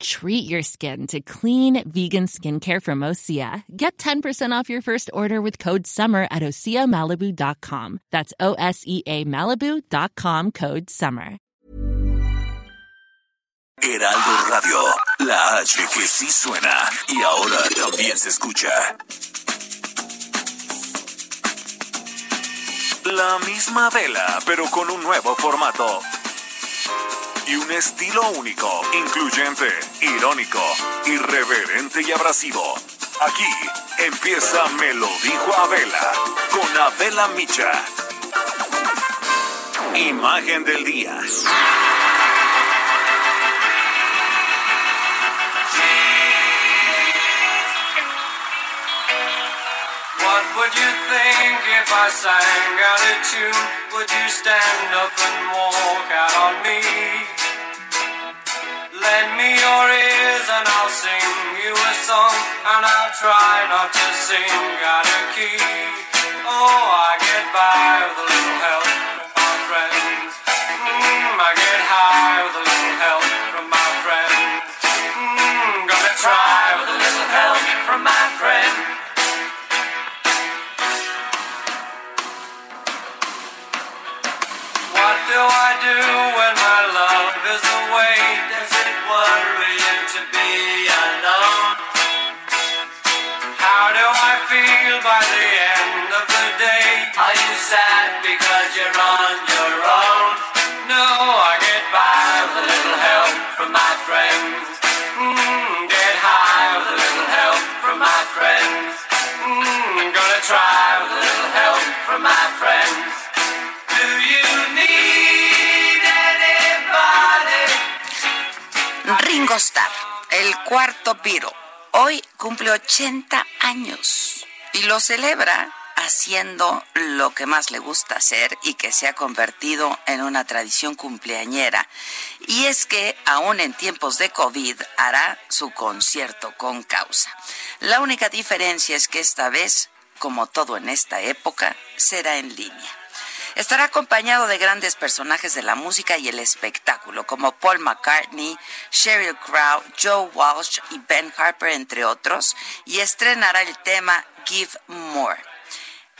Treat your skin to clean vegan skincare from Osea. Get 10% off your first order with code SUMMER at OseaMalibu.com. That's O S E A Malibu.com code SUMMER. Heraldo Radio, la H que sí suena y ahora también se escucha. La misma vela, pero con un nuevo formato y un estilo único, incluyente, irónico, irreverente y abrasivo. Aquí empieza Me lo dijo Abela con Abela Micha. Imagen del día. What would you think if I sang out a tune? Would you stand up and walk out on me? Lend me your ears and I'll sing you a song, and I'll try not to sing out of key. Oh, I get by with a little help from my friends. Mm, I get high with a little help from my friends. Mm, gonna try with a little help from my friends. What do I do when glory. Ringo el cuarto Beatle, hoy cumple 80 años y lo celebra haciendo lo que más le gusta hacer y que se ha convertido en una tradición cumpleañera. Y es que, aún en tiempos de COVID, hará su concierto con causa. La única diferencia es que esta vez, como todo en esta época, será en línea. Estará acompañado de grandes personajes de la música y el espectáculo, como Paul McCartney, Sheryl Crow, Joe Walsh y Ben Harper, entre otros, y estrenará el tema Give More.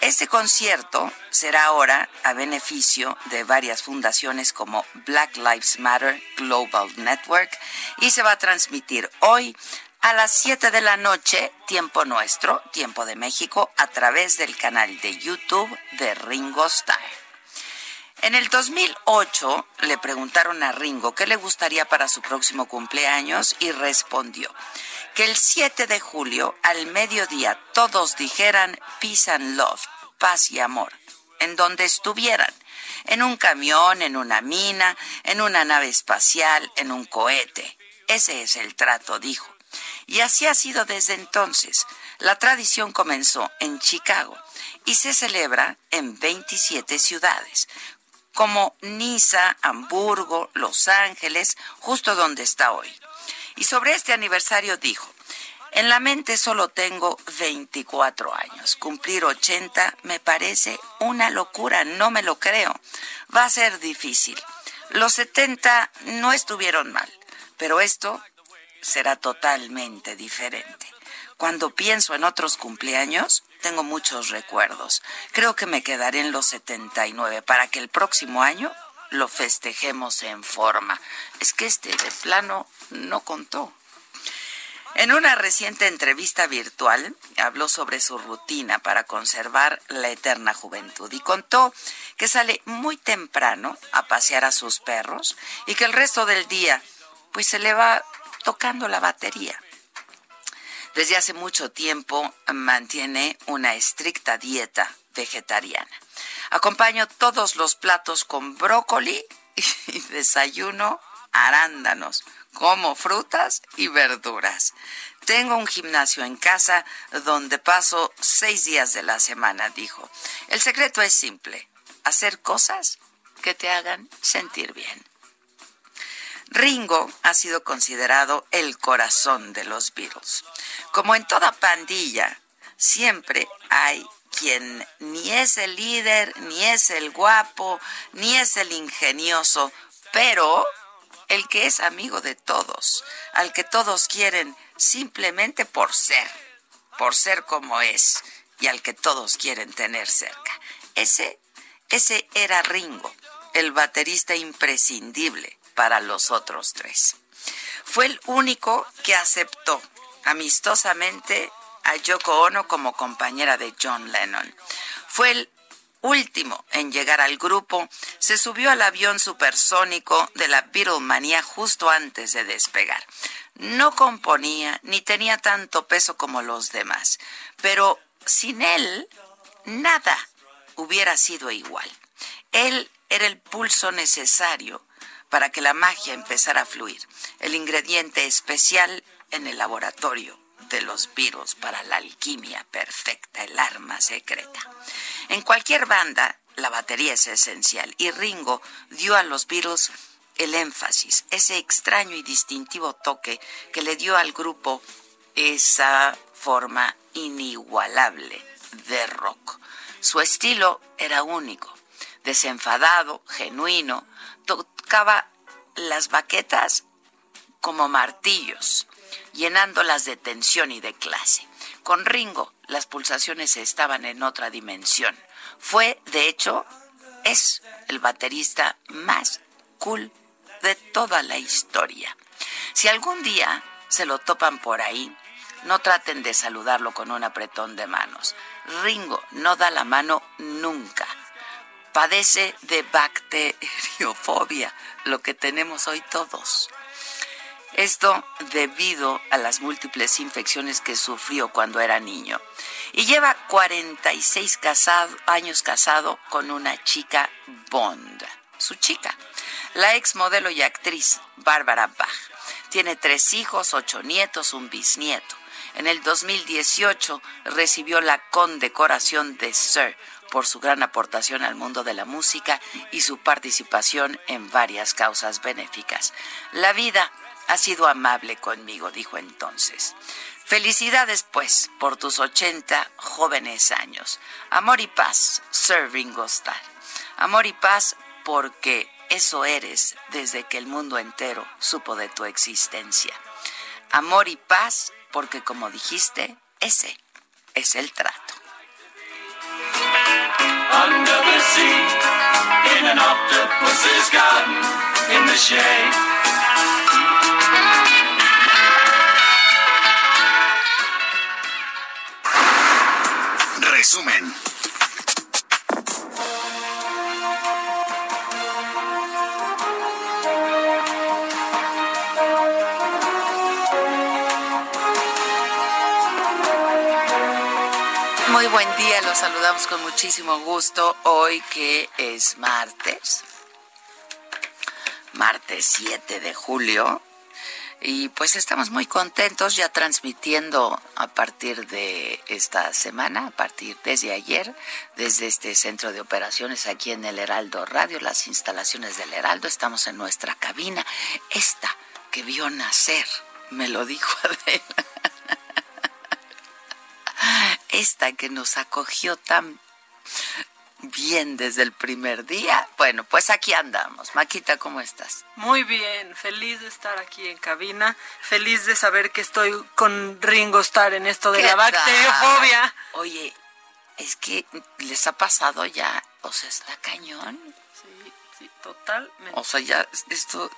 Este concierto será ahora a beneficio de varias fundaciones como Black Lives Matter Global Network y se va a transmitir hoy a las 7 de la noche, tiempo nuestro, tiempo de México, a través del canal de YouTube de Ringo Starr. En el 2008 le preguntaron a Ringo qué le gustaría para su próximo cumpleaños y respondió que el 7 de julio al mediodía todos dijeran peace and love, paz y amor, en donde estuvieran, en un camión, en una mina, en una nave espacial, en un cohete. Ese es el trato, dijo. Y así ha sido desde entonces. La tradición comenzó en Chicago y se celebra en 27 ciudades, como Niza, Hamburgo, Los Ángeles, justo donde está hoy. Y sobre este aniversario dijo, en la mente solo tengo 24 años. Cumplir 80 me parece una locura, no me lo creo. Va a ser difícil. Los 70 no estuvieron mal, pero esto será totalmente diferente. Cuando pienso en otros cumpleaños, tengo muchos recuerdos. Creo que me quedaré en los 79 para que el próximo año lo festejemos en forma. Es que este de plano no contó. En una reciente entrevista virtual habló sobre su rutina para conservar la eterna juventud y contó que sale muy temprano a pasear a sus perros y que el resto del día pues se le va tocando la batería. Desde hace mucho tiempo mantiene una estricta dieta vegetariana. Acompaño todos los platos con brócoli y desayuno arándanos, como frutas y verduras. Tengo un gimnasio en casa donde paso seis días de la semana, dijo. El secreto es simple, hacer cosas que te hagan sentir bien. Ringo ha sido considerado el corazón de los Beatles. Como en toda pandilla, siempre hay quien ni es el líder, ni es el guapo, ni es el ingenioso, pero el que es amigo de todos, al que todos quieren simplemente por ser, por ser como es, y al que todos quieren tener cerca. Ese, ese era Ringo, el baterista imprescindible para los otros tres. Fue el único que aceptó amistosamente a Yoko Ono como compañera de John Lennon. Fue el último en llegar al grupo, se subió al avión supersónico de la Beatlemania justo antes de despegar. No componía ni tenía tanto peso como los demás, pero sin él nada hubiera sido igual. Él era el pulso necesario para que la magia empezara a fluir, el ingrediente especial en el laboratorio de los virus para la alquimia perfecta, el arma secreta. En cualquier banda, la batería es esencial y Ringo dio a los Beatles el énfasis, ese extraño y distintivo toque que le dio al grupo esa forma inigualable de rock. Su estilo era único, desenfadado, genuino, tocaba las baquetas como martillos llenándolas de tensión y de clase. Con Ringo las pulsaciones estaban en otra dimensión. Fue, de hecho, es el baterista más cool de toda la historia. Si algún día se lo topan por ahí, no traten de saludarlo con un apretón de manos. Ringo no da la mano nunca. Padece de bacteriofobia, lo que tenemos hoy todos. Esto debido a las múltiples infecciones que sufrió cuando era niño. Y lleva 46 años casado con una chica Bond, su chica, la ex modelo y actriz Bárbara Bach. Tiene tres hijos, ocho nietos, un bisnieto. En el 2018 recibió la condecoración de Sir por su gran aportación al mundo de la música y su participación en varias causas benéficas. La vida ha sido amable conmigo, dijo entonces. Felicidades, pues, por tus 80 jóvenes años. Amor y paz, Sir Ringo Starr. Amor y paz porque eso eres desde que el mundo entero supo de tu existencia. Amor y paz porque, como dijiste, ese es el trato. Under the sea, in an octopus's garden, in the shade. Resumen. Los saludamos con muchísimo gusto hoy que es martes, martes 7 de julio y pues estamos muy contentos ya transmitiendo a partir de esta semana, a partir desde ayer, desde este centro de operaciones aquí en el Heraldo Radio, las instalaciones del Heraldo. Estamos en nuestra cabina. Esta que vio nacer, me lo dijo Adela. Esta que nos acogió tan bien desde el primer día. Bueno, pues aquí andamos. Maquita, ¿cómo estás? Muy bien, feliz de estar aquí en cabina, feliz de saber que estoy con Ringo Starr en esto de la bacteriofobia. Oye, es que les ha pasado ya, o sea, está cañón. Sí, sí, totalmente. O sea, ya esto,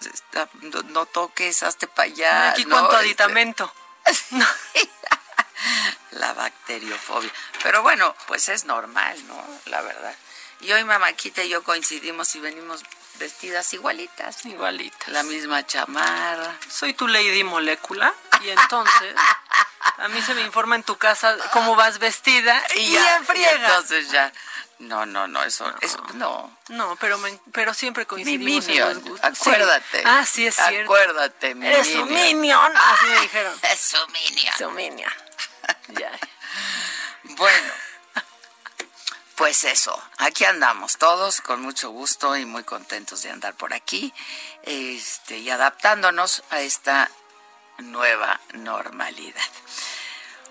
no, toques, hazte para allá. Aquí cuánto este, aditamento. la bacteriofobia. Pero bueno, pues es normal, ¿no? La verdad. Y hoy Mamáquita y yo coincidimos y venimos vestidas igualitas. Igualitas. La misma chamarra. Soy tu Lady Molécula y entonces a mí se me informa en tu casa cómo vas vestida y, ya, entonces ya. No, no, no, eso, no. no. pero pero siempre coincidimos en los gustos. Acuérdate. Ah, sí, es cierto. Acuérdate, mi Es su minion. Así me dijeron. Es su minion. Su minion. Ya. Bueno, Pues eso, aquí andamos todos con mucho gusto y muy contentos de andar por aquí este, y adaptándonos a esta nueva normalidad.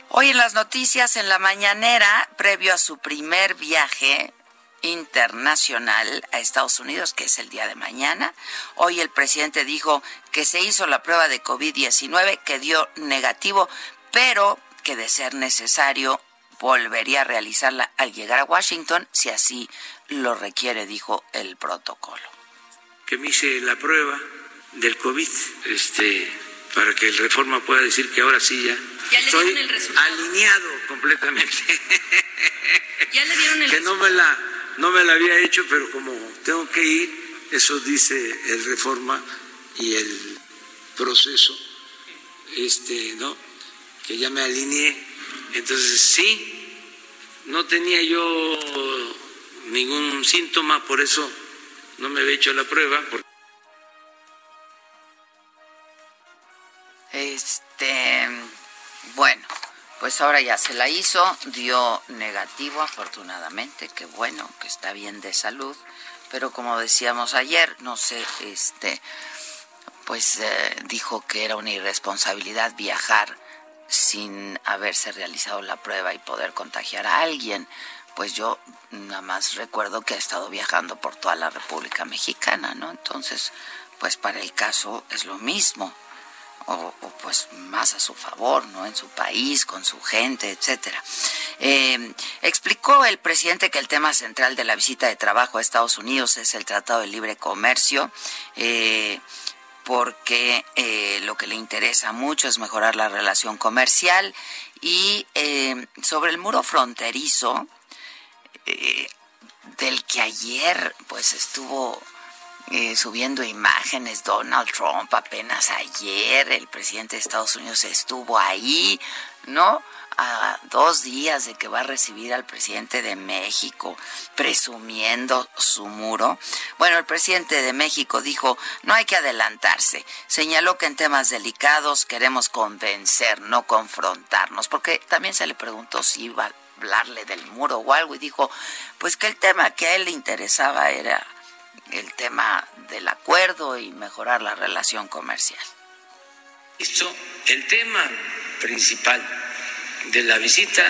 Hoy en las noticias, en la mañanera, previo a su primer viaje internacional a Estados Unidos, que es el día de mañana, hoy el presidente dijo que se hizo la prueba de COVID-19, que dio negativo, pero que de ser necesario volvería a realizarla al llegar a Washington si así lo requiere, dijo el protocolo. Que me hice la prueba del COVID, este, para que el Reforma pueda decir que ahora sí ya, ¿Ya le estoy dieron el resultado? alineado completamente. Ya le dieron el que no me la no me la había hecho, pero como tengo que ir, eso dice el Reforma y el proceso, este, ¿no? Que ya me alineé. Entonces sí, no tenía yo ningún síntoma, por eso no me había hecho la prueba. Este, bueno, pues ahora ya se la hizo, dio negativo afortunadamente, que bueno, que está bien de salud, pero como decíamos ayer, no sé, este, pues eh, dijo que era una irresponsabilidad viajar sin haberse realizado la prueba y poder contagiar a alguien. Pues yo nada más recuerdo que ha estado viajando por toda la República Mexicana, ¿no? Entonces, pues para el caso es lo mismo o, pues más a su favor, ¿no? En su país, con su gente, etcétera. Eh, explicó el presidente que el tema central de la visita de trabajo a Estados Unidos es el Tratado de Libre Comercio. Eh, porque eh, lo que le interesa mucho es mejorar la relación comercial y eh, sobre el muro fronterizo eh, del que ayer pues estuvo eh, subiendo imágenes Donald Trump apenas ayer el presidente de Estados Unidos estuvo ahí no a dos días de que va a recibir al presidente de México, presumiendo su muro. Bueno, el presidente de México dijo, no hay que adelantarse. Señaló que en temas delicados queremos convencer, no confrontarnos, porque también se le preguntó si iba a hablarle del muro o algo y dijo, pues que el tema que a él le interesaba era el tema del acuerdo y mejorar la relación comercial. Esto, el tema principal de la visita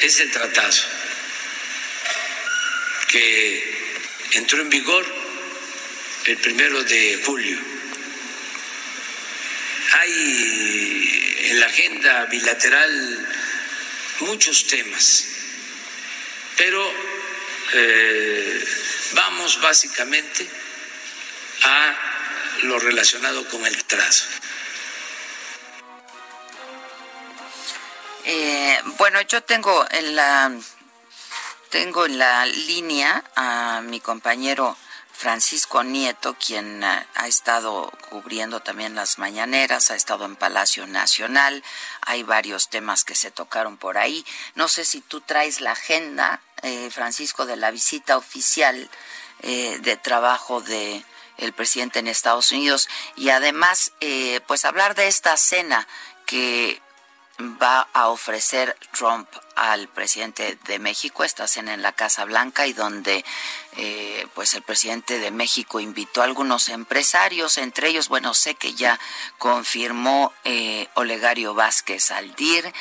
es el tratado que entró en vigor el primero de julio. Hay en la agenda bilateral muchos temas, pero eh, vamos básicamente a lo relacionado con el trazo. Eh, bueno, yo tengo en la tengo en la línea a mi compañero Francisco Nieto, quien uh, ha estado cubriendo también las mañaneras, ha estado en Palacio Nacional, hay varios temas que se tocaron por ahí. No sé si tú traes la agenda, eh, Francisco, de la visita oficial eh, de trabajo de el presidente en Estados Unidos y además, eh, pues hablar de esta cena que va a ofrecer Trump al presidente de México, esta cena en la Casa Blanca y donde eh, pues el presidente de México invitó a algunos empresarios, entre ellos, bueno, sé que ya confirmó eh, Olegario Vázquez Aldir,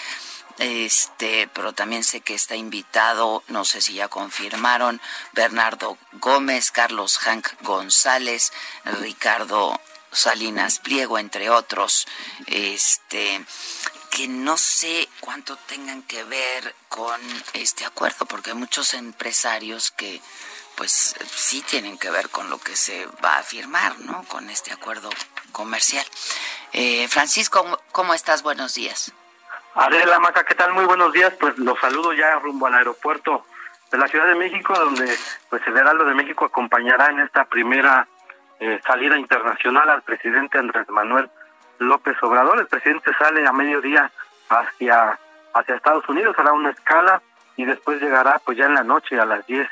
este, pero también sé que está invitado, no sé si ya confirmaron, Bernardo Gómez, Carlos Hank González, Ricardo Salinas Pliego, entre otros, este, que no sé cuánto tengan que ver con este acuerdo, porque hay muchos empresarios que pues sí tienen que ver con lo que se va a firmar, ¿no? Con este acuerdo comercial. Eh, Francisco, ¿cómo estás? Buenos días. Adela Maca, ¿qué tal? Muy buenos días. Pues los saludo ya rumbo al aeropuerto de la Ciudad de México, donde pues el Heraldo de México acompañará en esta primera eh, salida internacional al presidente Andrés Manuel López Obrador. El presidente sale a mediodía hacia, hacia Estados Unidos, hará una escala y después llegará pues ya en la noche, a las diez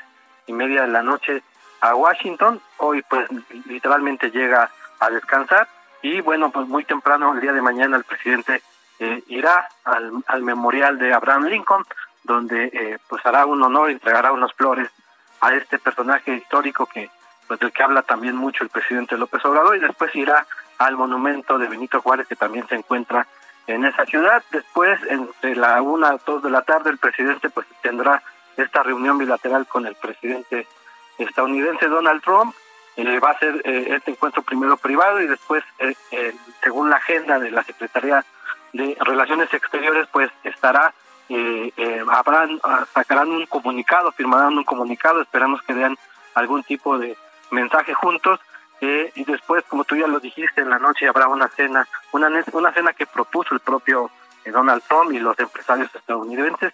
y media de la noche a Washington. Hoy pues literalmente llega a descansar y bueno, pues muy temprano el día de mañana el presidente eh, irá al, al memorial de Abraham Lincoln donde eh, pues hará un honor, entregará unas flores a este personaje histórico que pues del que habla también mucho el presidente López Obrador y después irá al monumento de Benito Juárez que también se encuentra en esa ciudad. Después, entre la una a dos de la tarde, el presidente pues tendrá esta reunión bilateral con el presidente estadounidense Donald Trump. Eh, va a ser eh, este encuentro primero privado y después, eh, según la agenda de la Secretaría de Relaciones Exteriores, pues estará, habrán, ah, sacarán un comunicado, firmarán un comunicado, esperamos que den algún tipo de mensaje juntos y después, como tú ya lo dijiste, en la noche habrá una cena, una, una cena que propuso el propio Donald Trump y los empresarios estadounidenses.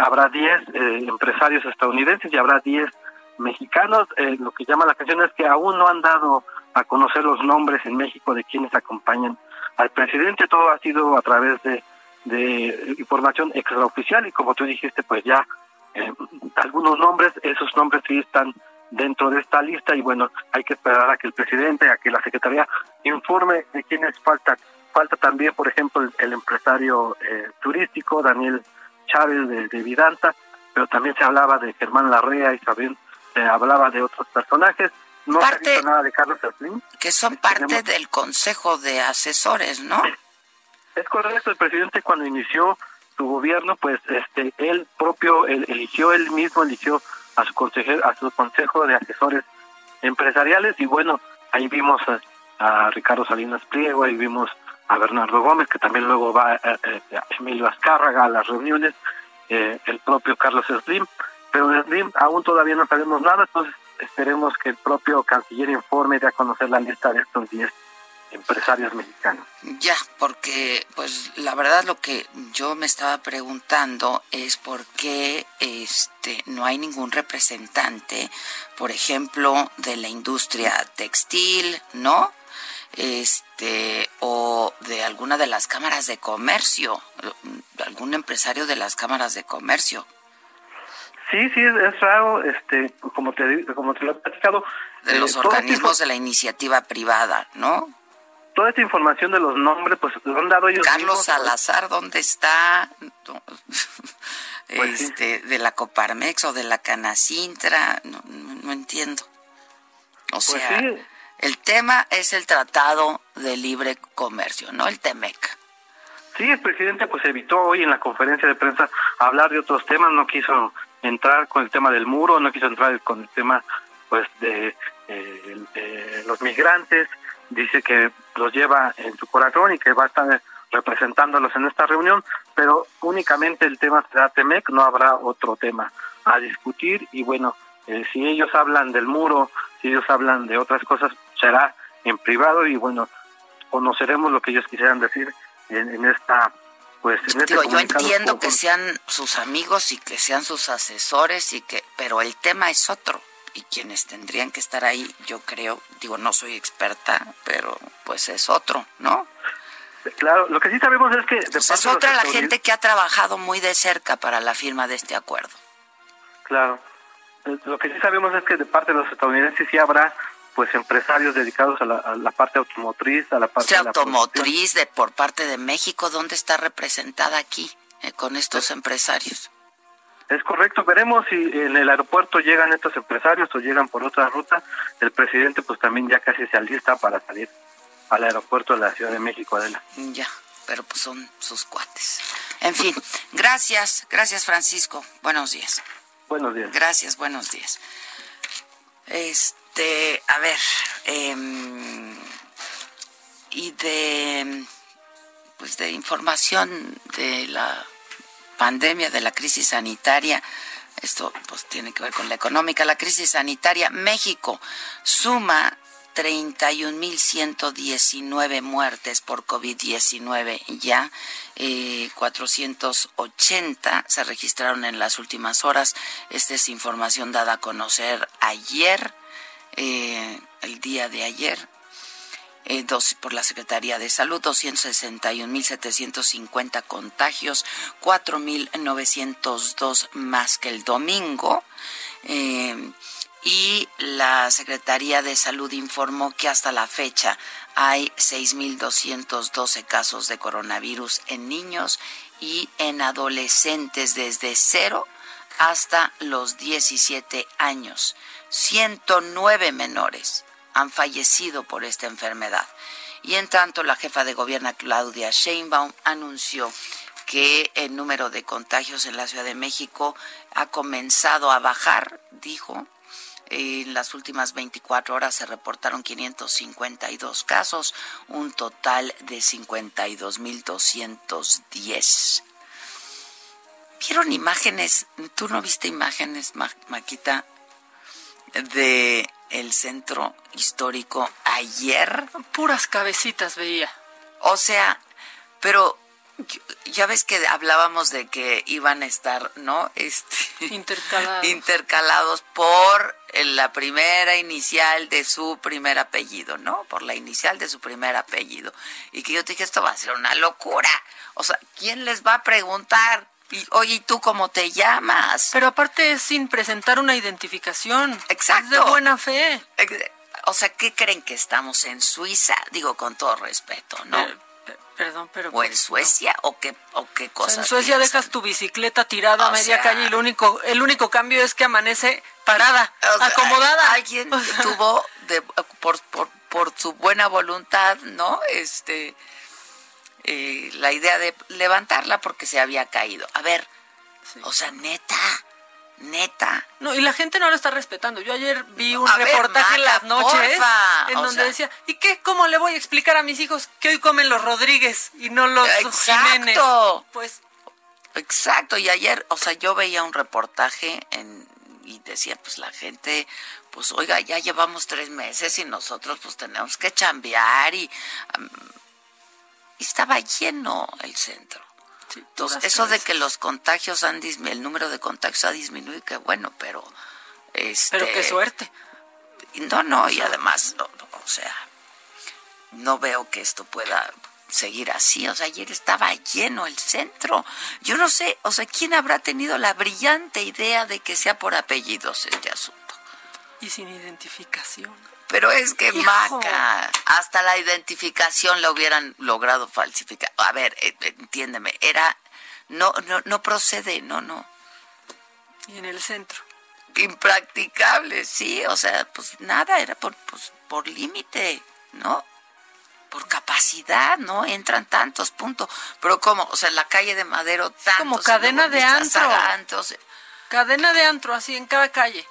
habrá 10 empresarios estadounidenses y habrá 10 mexicanos. Eh, lo que llama la atención es que aún no han dado a conocer los nombres en México de quienes acompañan al presidente. Todo ha sido a través de, de información extraoficial y como tú dijiste, pues ya eh, algunos nombres, esos nombres sí están dentro de esta lista y bueno, hay que esperar a que el presidente, a que la Secretaría informe de quiénes faltan. Falta también, por ejemplo, el, empresario eh, turístico Daniel Chávez de, de Vidanta, pero también se hablaba de Germán Larrea y Sabín hablaba de otros personajes. No parte, se ha nada de Carlos Slim. Que son parte del Consejo de Asesores, ¿no? Es correcto, el presidente cuando inició su gobierno, pues este él propio eligió, él mismo eligió a su consejero, a su consejo de asesores empresariales. Y bueno, ahí vimos a, Ricardo Salinas Pliego, ahí vimos a Bernardo Gómez, que también luego va a, eh, eh, Emilio Azcárraga a las reuniones, eh, el propio Carlos Slim, pero de Slim aún todavía no sabemos nada, entonces esperemos que el propio canciller informe de a conocer la lista de estos 10 empresarios mexicanos. Ya, porque pues la verdad lo que yo me estaba preguntando es por qué este no hay ningún representante, por ejemplo, de la industria textil, ¿no? Este o de alguna de las cámaras de comercio, algún empresario de las cámaras de comercio. Sí, sí, es raro, este, como te, como te lo he platicado. De los eh, organismos de la iniciativa privada, ¿no? Toda esta información de los nombres, pues lo han dado ellos Carlos Salazar, ¿dónde está? Pues este, de la Coparmex o de la Canacintra, no, no, entiendo. O pues sea, el tema es el Tratado de Libre Comercio, ¿no? El TEMEC. Sí, el presidente pues evitó hoy en la conferencia de prensa hablar de otros temas, no quiso entrar con el tema del muro, no quiso entrar con el tema pues de, eh, los migrantes, dice que los lleva en su corazón y que va a estar representándolos en esta reunión, pero únicamente el tema será Temec, no habrá otro tema a discutir. Y bueno, eh, si ellos hablan del muro, si ellos hablan de otras cosas, será en privado y bueno, conoceremos lo que ellos quisieran decir en, en esta pues este yo entiendo que sean sus amigos y que sean sus asesores y que pero el tema es otro y quienes tendrían que estar ahí yo creo digo no soy experta pero pues es otro no claro lo que sí sabemos es que pues es otra la gente que ha trabajado muy de cerca para la firma de este acuerdo. Claro. Lo que sí sabemos es que de parte de los estadounidenses sí habrá pues empresarios dedicados a la, parte automotriz, a la parte de automotriz de por parte de México, ¿dónde está representada aquí eh, con estos empresarios? Es correcto, veremos si en el aeropuerto llegan estos empresarios o llegan por otra ruta. El presidente pues también ya casi se alista para salir al aeropuerto de la Ciudad de México, Adela. Ya, pero pues son sus cuates. En fin, gracias, gracias Francisco. Buenos días. Buenos días. Gracias, buenos días. Este a ver, em, y de, pues de información de la pandemia, de la crisis sanitaria, esto pues tiene que ver con la económica, la crisis sanitaria, México suma 31.119 muertes por COVID-19 ya, 480 eh, se registraron en las últimas horas. Esta es información dada a conocer ayer eh, el día de ayer eh, dos, por la Secretaría de Salud, 261.750 contagios, 4.902 más que el domingo. Eh, y la Secretaría de Salud informó que hasta la fecha hay 6.212 casos de coronavirus en niños y en adolescentes desde 0 hasta los 17 años. 109 menores han fallecido por esta enfermedad. Y en tanto, la jefa de gobierno Claudia Sheinbaum anunció que el número de contagios en la Ciudad de México ha comenzado a bajar, dijo. En las últimas 24 horas se reportaron 552 casos, un total de 52.210. ¿Vieron imágenes? ¿Tú no viste imágenes, Maquita, de el centro histórico ayer? Puras cabecitas veía. O sea, pero ya ves que hablábamos de que iban a estar, ¿no? Este, intercalados. intercalados por la primera inicial de su primer apellido, ¿no? Por la inicial de su primer apellido. Y que yo te dije, esto va a ser una locura. O sea, ¿quién les va a preguntar? Y, oye, ¿y tú cómo te llamas? Pero aparte es sin presentar una identificación. Exacto. Es de buena fe. O sea, ¿qué creen que estamos en Suiza? Digo con todo respeto, ¿no? Eh, Perdón, pero... ¿O en pues, Suecia o qué, o qué cosa? en Suecia dejas tu bicicleta tirada a media calle y lo único, el único cambio es que amanece parada, acomodada. Alguien tuvo, de, por, por, por su buena voluntad, ¿no? Este, eh, la idea de levantarla porque se había caído. A ver, o sea, neta Neta. No, y la gente no lo está respetando. Yo ayer vi un reportaje en las noches en donde decía, ¿y qué? ¿Cómo le voy a explicar a mis hijos que hoy comen los Rodríguez y no los Jiménez? Pues Exacto, y ayer, o sea, yo veía un reportaje en, y decía, pues la gente, pues oiga, ya llevamos tres meses y nosotros pues tenemos que chambear y, y estaba lleno el centro. Entonces, eso de que los contagios han disminuido, el número de contagios ha disminuido, que bueno, pero... Este, pero qué suerte. No, no, y además, o sea, no veo que esto pueda seguir así. O sea, ayer estaba lleno el centro. Yo no sé, o sea, ¿quién habrá tenido la brillante idea de que sea por apellidos este asunto? Y sin identificación. Pero es que Maca, hasta la identificación la hubieran logrado falsificar. A ver, eh, entiéndeme, era no no no procede, no, no. Y en el centro. Impracticable, sí, o sea, pues nada, era por pues, por límite, ¿no? Por capacidad, ¿no? Entran tantos, puntos. Pero como, o sea, en la calle de Madero tantos. Como cadena de antro. Cadena de antro, así en cada calle.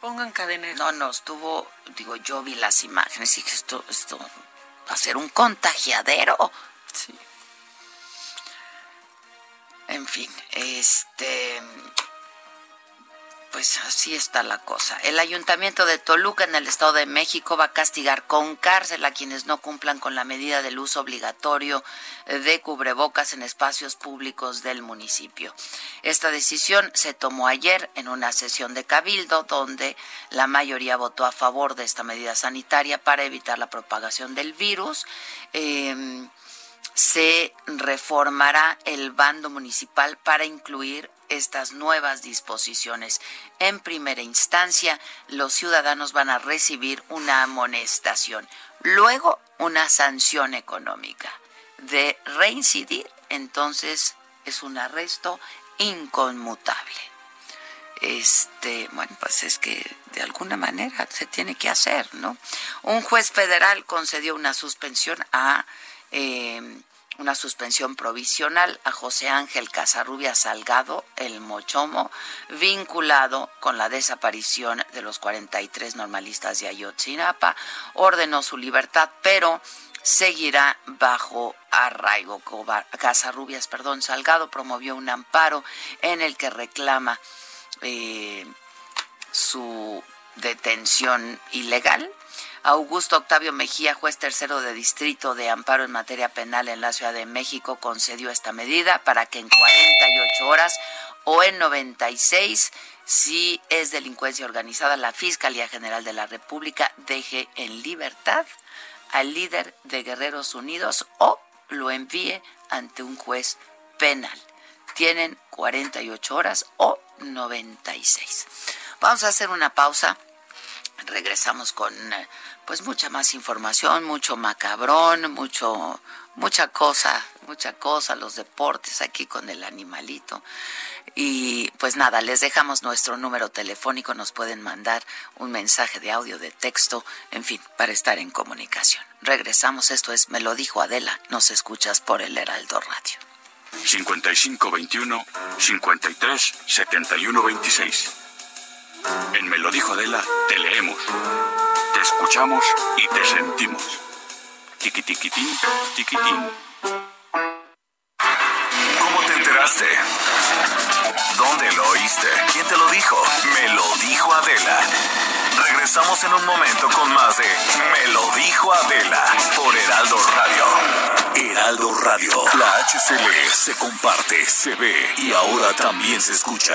Pongan cadenas. No, no, estuvo, digo, yo vi las imágenes y dije, esto, esto va a ser un contagiadero. Sí. En fin, este pues así está la cosa. El ayuntamiento de Toluca en el Estado de México va a castigar con cárcel a quienes no cumplan con la medida del uso obligatorio de cubrebocas en espacios públicos del municipio. Esta decisión se tomó ayer en una sesión de cabildo donde la mayoría votó a favor de esta medida sanitaria para evitar la propagación del virus. Em, se reformará el bando municipal para incluir estas nuevas disposiciones. En primera instancia, los ciudadanos van a recibir una amonestación, luego una sanción económica. De reincidir, entonces es un arresto inconmutable. Este, bueno, pues es que de alguna manera se tiene que hacer, ¿no? Un juez federal concedió una suspensión a eh, una suspensión provisional a José Ángel Casarrubia Salgado, el Mochomo, vinculado con la desaparición de los 43 normalistas de Ayotzinapa, ordenó su libertad, pero seguirá bajo arraigo. Casarrubias, perdón, Salgado promovió un amparo en el que reclama eh, su detención ilegal Augusto Octavio Mejía, juez tercero de distrito de amparo en materia penal en la Ciudad de México, concedió esta medida para que en 48 horas o en 96, si es delincuencia organizada, la Fiscalía General de la República deje en libertad al líder de Guerreros Unidos o lo envíe ante un juez penal. Tienen 48 horas o 96. Vamos a hacer una pausa. Regresamos con eh, pues mucha más información, mucho macabrón, mucho mucha cosa, mucha cosa, los deportes aquí con el animalito. Y pues nada, les dejamos nuestro número telefónico, nos pueden mandar un mensaje de audio, de texto, en fin, para estar en comunicación. Regresamos, esto es Me lo dijo Adela, nos escuchas por el Heraldo Radio. 5521 53 71 26. En Me lo dijo Adela, te leemos, te escuchamos y te sentimos. Tiquitiquitín, tiquitín. ¿Cómo te enteraste? ¿Dónde lo oíste? ¿Quién te lo dijo? Me lo dijo Adela. Regresamos en un momento con más de Me lo dijo Adela por Heraldo Radio. Heraldo Radio. La HCL se comparte, se ve y ahora también se escucha.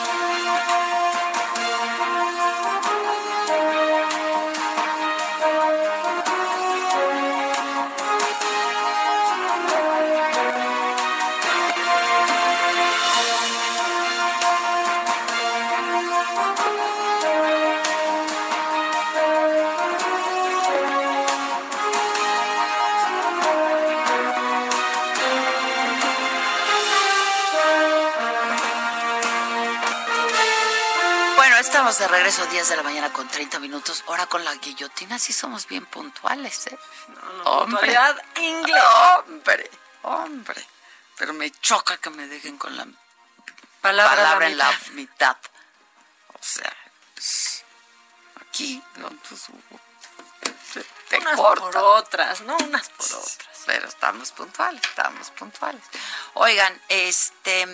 Estamos de regreso 10 de la mañana con 30 minutos. Ahora con la guillotina sí somos bien puntuales, ¿eh? No, no, hombre. inglés. Hombre, hombre. Pero me choca que me dejen con la palabra, en la mitad. O sea, pues, aquí, no, pues, te Unas por otras, ¿no? Unas por otras. Pero estamos puntuales, estamos puntuales. Oigan, este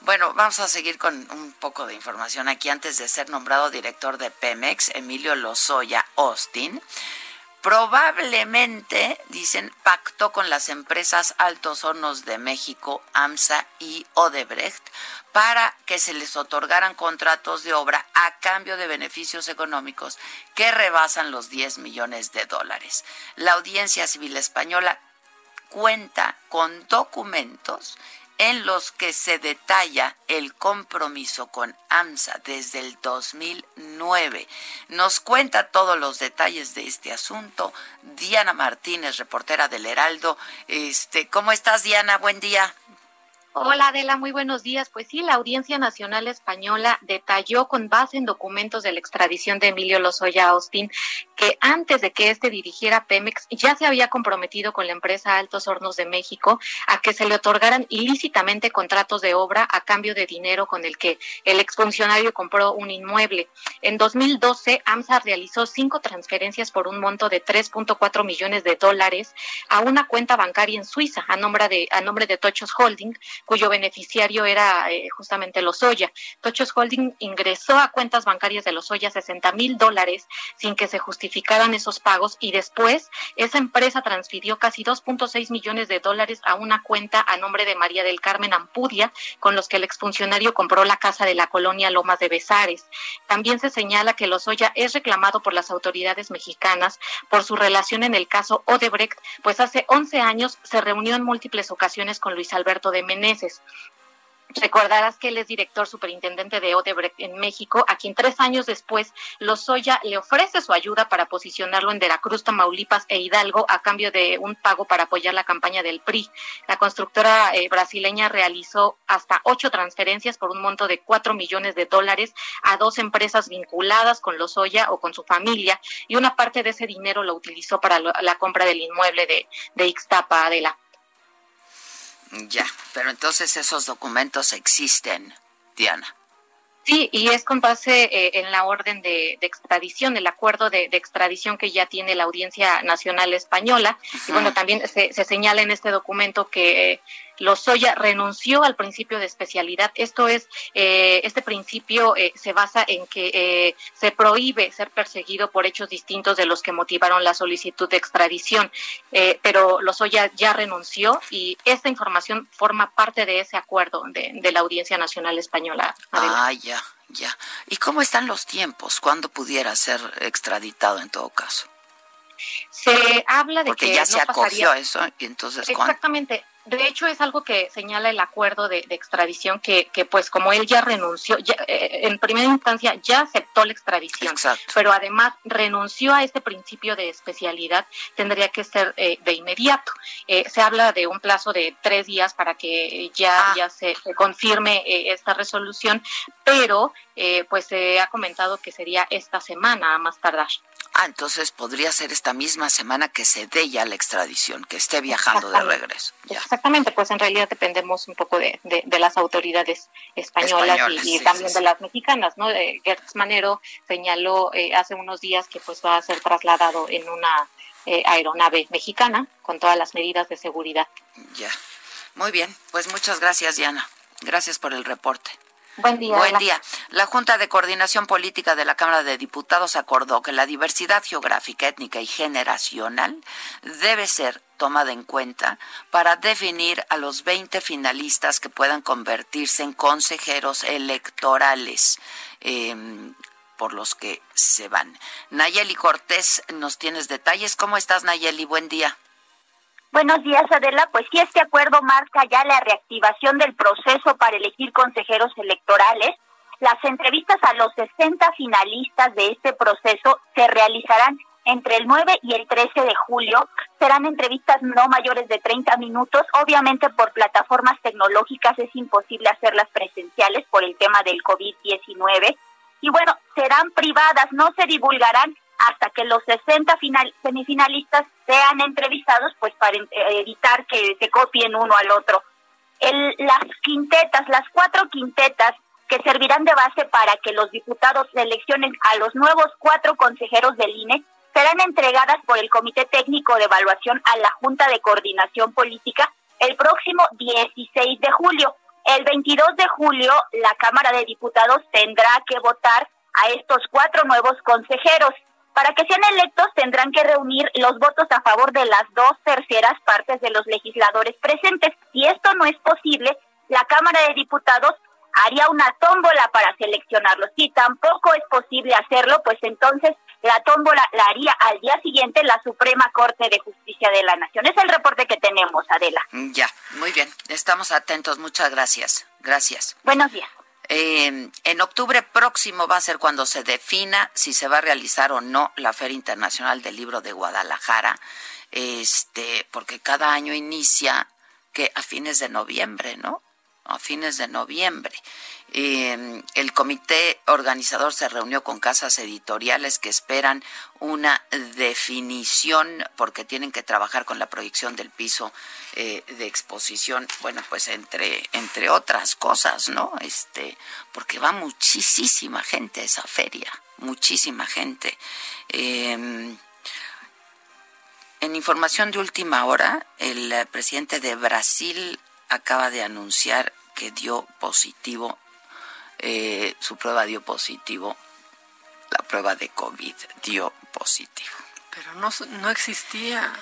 bueno, vamos a seguir con un poco de información aquí. Antes de ser nombrado director de Pemex, Emilio Lozoya Austin probablemente, dicen, pactó con las empresas Altos Hornos de México, AMSA y Odebrecht para que se les otorgaran contratos de obra a cambio de beneficios económicos que rebasan los 10 millones de dólares. La audiencia civil española cuenta con documentos en los que se detalla el compromiso con AMSA desde el 2009. Nos cuenta todos los detalles de este asunto Diana Martínez, reportera del Heraldo. Este, ¿cómo estás Diana? Buen día. Hola Adela, muy buenos días. Pues sí, la Audiencia Nacional Española detalló con base en documentos de la extradición de Emilio Lozoya Austin que antes de que éste dirigiera Pemex ya se había comprometido con la empresa Altos Hornos de México a que se le otorgaran ilícitamente contratos de obra a cambio de dinero con el que el exfuncionario compró un inmueble. En 2012, AMSA realizó cinco transferencias por un monto de 3.4 millones de dólares a una cuenta bancaria en Suiza a nombre de, a nombre de Tochos Holding cuyo beneficiario era eh, justamente Lozoya. Tochos Holding ingresó a cuentas bancarias de Lozoya 60 mil dólares sin que se justificaran esos pagos y después esa empresa transfirió casi 2.6 millones de dólares a una cuenta a nombre de María del Carmen Ampudia, con los que el exfuncionario compró la casa de la colonia Lomas de Besares. También se señala que Lozoya es reclamado por las autoridades mexicanas por su relación en el caso Odebrecht, pues hace 11 años se reunió en múltiples ocasiones con Luis Alberto de Menezes Recordarás que él es director superintendente de Odebrecht en México, a quien tres años después Lozoya le ofrece su ayuda para posicionarlo en Veracruz, Tamaulipas e Hidalgo a cambio de un pago para apoyar la campaña del PRI. La constructora eh, brasileña realizó hasta ocho transferencias por un monto de cuatro millones de dólares a dos empresas vinculadas con Lozoya o con su familia y una parte de ese dinero lo utilizó para la compra del inmueble de, de Ixtapa, la ya, pero entonces esos documentos existen, Diana. Sí, y es con base eh, en la orden de, extradición, el acuerdo de, extradición que ya tiene la Audiencia Nacional Española. Y bueno, también se, señala en este documento que Lozoya renunció al principio de especialidad. Esto es, eh, este principio eh, se basa en que eh, se prohíbe ser perseguido por hechos distintos de los que motivaron la solicitud de extradición. pero Lozoya ya renunció y esta información forma parte de ese acuerdo de, la Audiencia Nacional Española. Ah, ya, ya. ¿Y cómo están los tiempos? ¿Cuándo pudiera ser extraditado en todo caso? Se habla de Porque que ya se acogió eso y entonces exactamente de hecho es algo que señala el acuerdo de, extradición que, que, pues como él ya renunció ya, eh, en primera instancia ya aceptó la extradición pero además renunció a este principio de especialidad tendría que ser eh, de inmediato. Eh, se habla de un plazo de tres días para que ya ah. ya se, confirme esta resolución pero pues se ha comentado que sería esta semana a más tardar. Ah, entonces podría ser esta misma semana que se dé ya la extradición, que esté viajando de regreso. Exactamente, pues en realidad dependemos un poco de, de, las autoridades españolas, y, también de las mexicanas, ¿no? Gertz Manero señaló eh, hace unos días que pues va a ser trasladado en una eh, aeronave mexicana con todas las medidas de seguridad. Ya, muy bien, pues muchas gracias Diana, gracias por el reporte. Buen día. Buen día. La Junta de Coordinación Política de la Cámara de Diputados acordó que la diversidad geográfica, étnica y generacional debe ser tomada en cuenta para definir a los 20 finalistas que puedan convertirse en consejeros electorales. Em, por los que se van. Nayeli Cortés, nos tienes detalles. ¿Cómo estás, Nayeli? Buen día. Buenos días, Adela. Pues sí, este acuerdo marca ya la reactivación del proceso para elegir consejeros electorales. Las entrevistas a los 60 finalistas de este proceso se realizarán entre el 9 y el 13 de julio. Serán entrevistas no mayores de 30 minutos. Obviamente por plataformas tecnológicas es imposible hacerlas presenciales por el tema del COVID-19. Y bueno, serán privadas, no se divulgarán hasta que los 60 final, semifinalistas sean entrevistados, pues para eh, evitar que se copien uno al otro. El, las quintetas, las cuatro quintetas que servirán de base para que los diputados seleccionen a los nuevos cuatro consejeros del INE, serán entregadas por el Comité Técnico de Evaluación a la Junta de Coordinación Política el próximo 16 de julio. El 22 de julio, la Cámara de Diputados tendrá que votar a estos cuatro nuevos consejeros. Para que sean electos tendrán que reunir los votos a favor de las dos terceras partes de los legisladores presentes. Si esto no es posible, la Cámara de Diputados haría una tómbola para seleccionarlos. Si tampoco es posible hacerlo, pues entonces la tómbola la haría al día siguiente la Suprema Corte de Justicia de la Nación. Es el reporte que tenemos, Adela. Ya, muy bien. Estamos atentos. Muchas gracias. Gracias. Buenos días. Eh, en octubre próximo va a ser cuando se defina si se va a realizar o no la Feria Internacional del Libro de Guadalajara, este, porque cada año inicia que a fines de noviembre, ¿no? A fines de noviembre. Eh, el comité organizador se reunió con casas editoriales que esperan una definición porque tienen que trabajar con la proyección del piso eh, de exposición, bueno, pues entre entre otras cosas, ¿no? Este, porque va muchísima gente a esa feria, muchísima gente. Em, en información de última hora, el presidente de Brasil acaba de anunciar que dio positivo eh, su prueba dio positivo, la prueba de COVID dio positivo. Pero no, no existía.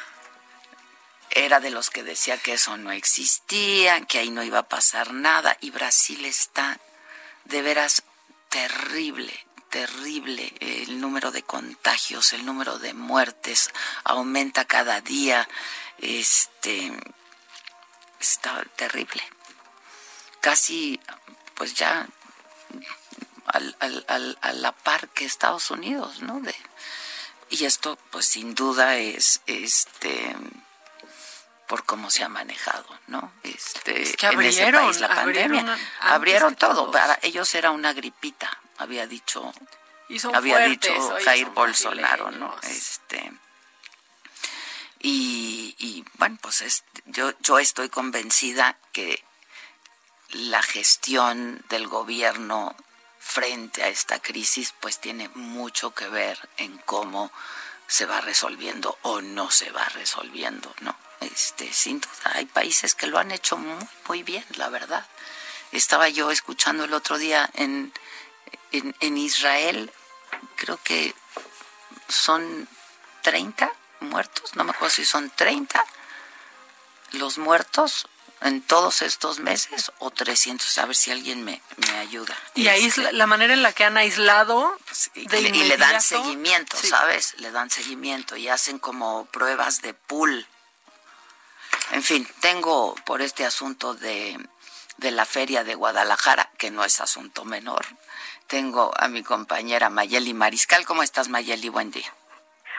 Era de los que decía que eso no existía, que ahí no iba a pasar nada, y Brasil está de veras terrible, terrible. El número de contagios, el número de muertes aumenta cada día. Este está terrible. Casi, pues ya al, al, a la par que Estados Unidos, ¿no? De, y esto, pues sin duda es este por cómo se ha manejado, ¿no? Este, en ese país la pandemia abrieron todo. Para ellos era una gripita, había dicho, había dicho Jair Bolsonaro, ¿no? Este y, y bueno, pues es, yo yo estoy convencida que la gestión del gobierno frente a esta crisis pues tiene mucho que ver en cómo se va resolviendo o no se va resolviendo, ¿no? Este, sin duda, hay países que lo han hecho muy, muy bien, la verdad. Estaba yo escuchando el otro día en, en, Israel, creo que son 30 muertos, no me acuerdo si son 30 los muertos en todos estos meses o 300, a ver si alguien me, me ayuda. Y ahí es la manera en la que han aislado pues, y, le dan seguimiento, ¿sabes? Le dan seguimiento y hacen como pruebas de pool. En fin, tengo por este asunto de, de la feria de Guadalajara, que no es asunto menor, tengo a mi compañera Mayeli Mariscal. ¿Cómo estás, Mayeli? Buen día.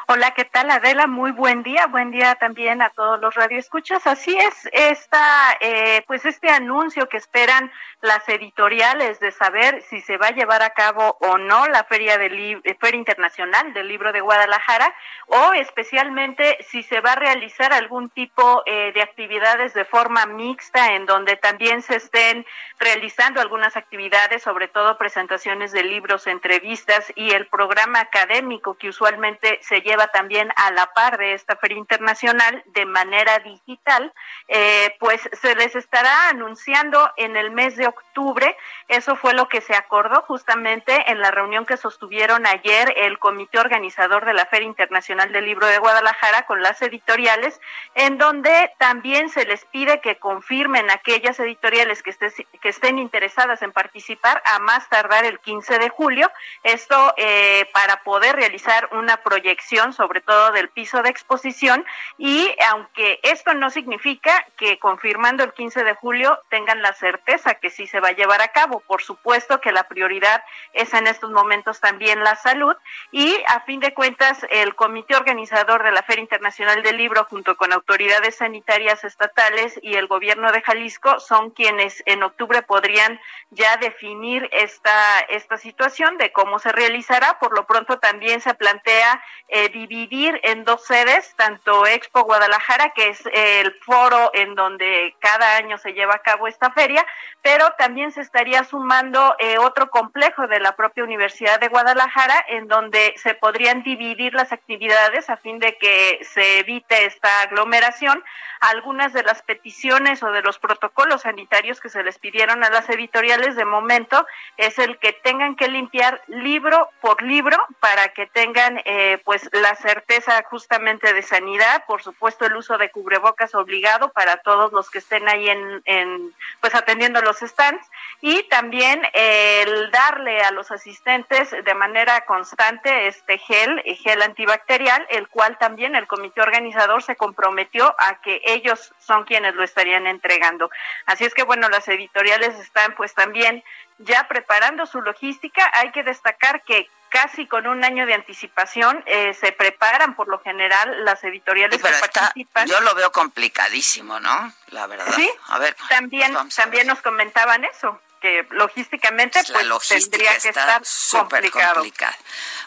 Hola, ¿qué tal Adela? Muy buen día, buen día también a todos los radioescuchas. Así es, esta, eh, pues este anuncio que esperan las editoriales de saber si se va a llevar a cabo o no la Feria, de eh, Feria Internacional del Libro de Guadalajara o especialmente si se va a realizar algún tipo eh, de actividades de forma mixta en donde también se estén realizando algunas actividades, sobre todo presentaciones de libros, entrevistas y el programa académico que usualmente se lleva también a la par de esta feria internacional de manera digital, eh, pues se les estará anunciando en el mes de octubre. Eso fue lo que se acordó justamente en la reunión que sostuvieron ayer el comité organizador de la Feria Internacional del Libro de Guadalajara con las editoriales, en donde también se les pide que confirmen aquellas editoriales que, que estén interesadas en participar a más tardar el 15 de julio. Esto eh, para poder realizar una proyección sobre todo del piso de exposición, y aunque esto no significa que confirmando el 15 de julio tengan la certeza que sí se va a llevar a cabo. Por supuesto que la prioridad es en estos momentos también la salud y a fin de cuentas el comité organizador de la Feria Internacional del Libro junto con autoridades sanitarias estatales y el gobierno de Jalisco son quienes en octubre podrían ya definir esta, esta situación de cómo se realizará. Por lo pronto también se plantea eh, dividir en dos sedes, tanto Expo Guadalajara, que es el foro en donde cada año se lleva a cabo esta feria, pero también se estaría sumando eh, otro complejo de la propia Universidad de Guadalajara, en donde se podrían dividir las actividades a fin de que se evite esta aglomeración. Algunas de las peticiones o de los protocolos sanitarios que se les pidieron a las editoriales de momento es el que tengan que limpiar libro por libro para que tengan eh, pues la certeza justamente de sanidad, por supuesto el uso de cubrebocas obligado para todos los que estén ahí en, en pues atendiendo los stands y también el darle a los asistentes de manera constante este gel, gel antibacterial, el cual también el comité organizador se comprometió a que ellos son quienes lo estarían entregando. Así es que bueno, las editoriales están pues también ya preparando su logística. Hay que destacar que casi con un año de anticipación eh, se preparan por lo general las editoriales que participan. Yo lo veo complicadísimo, ¿no? La verdad. Sí. A ver. También también nos comentaban eso que logísticamente pues, tendría que estar complicado. Complicada.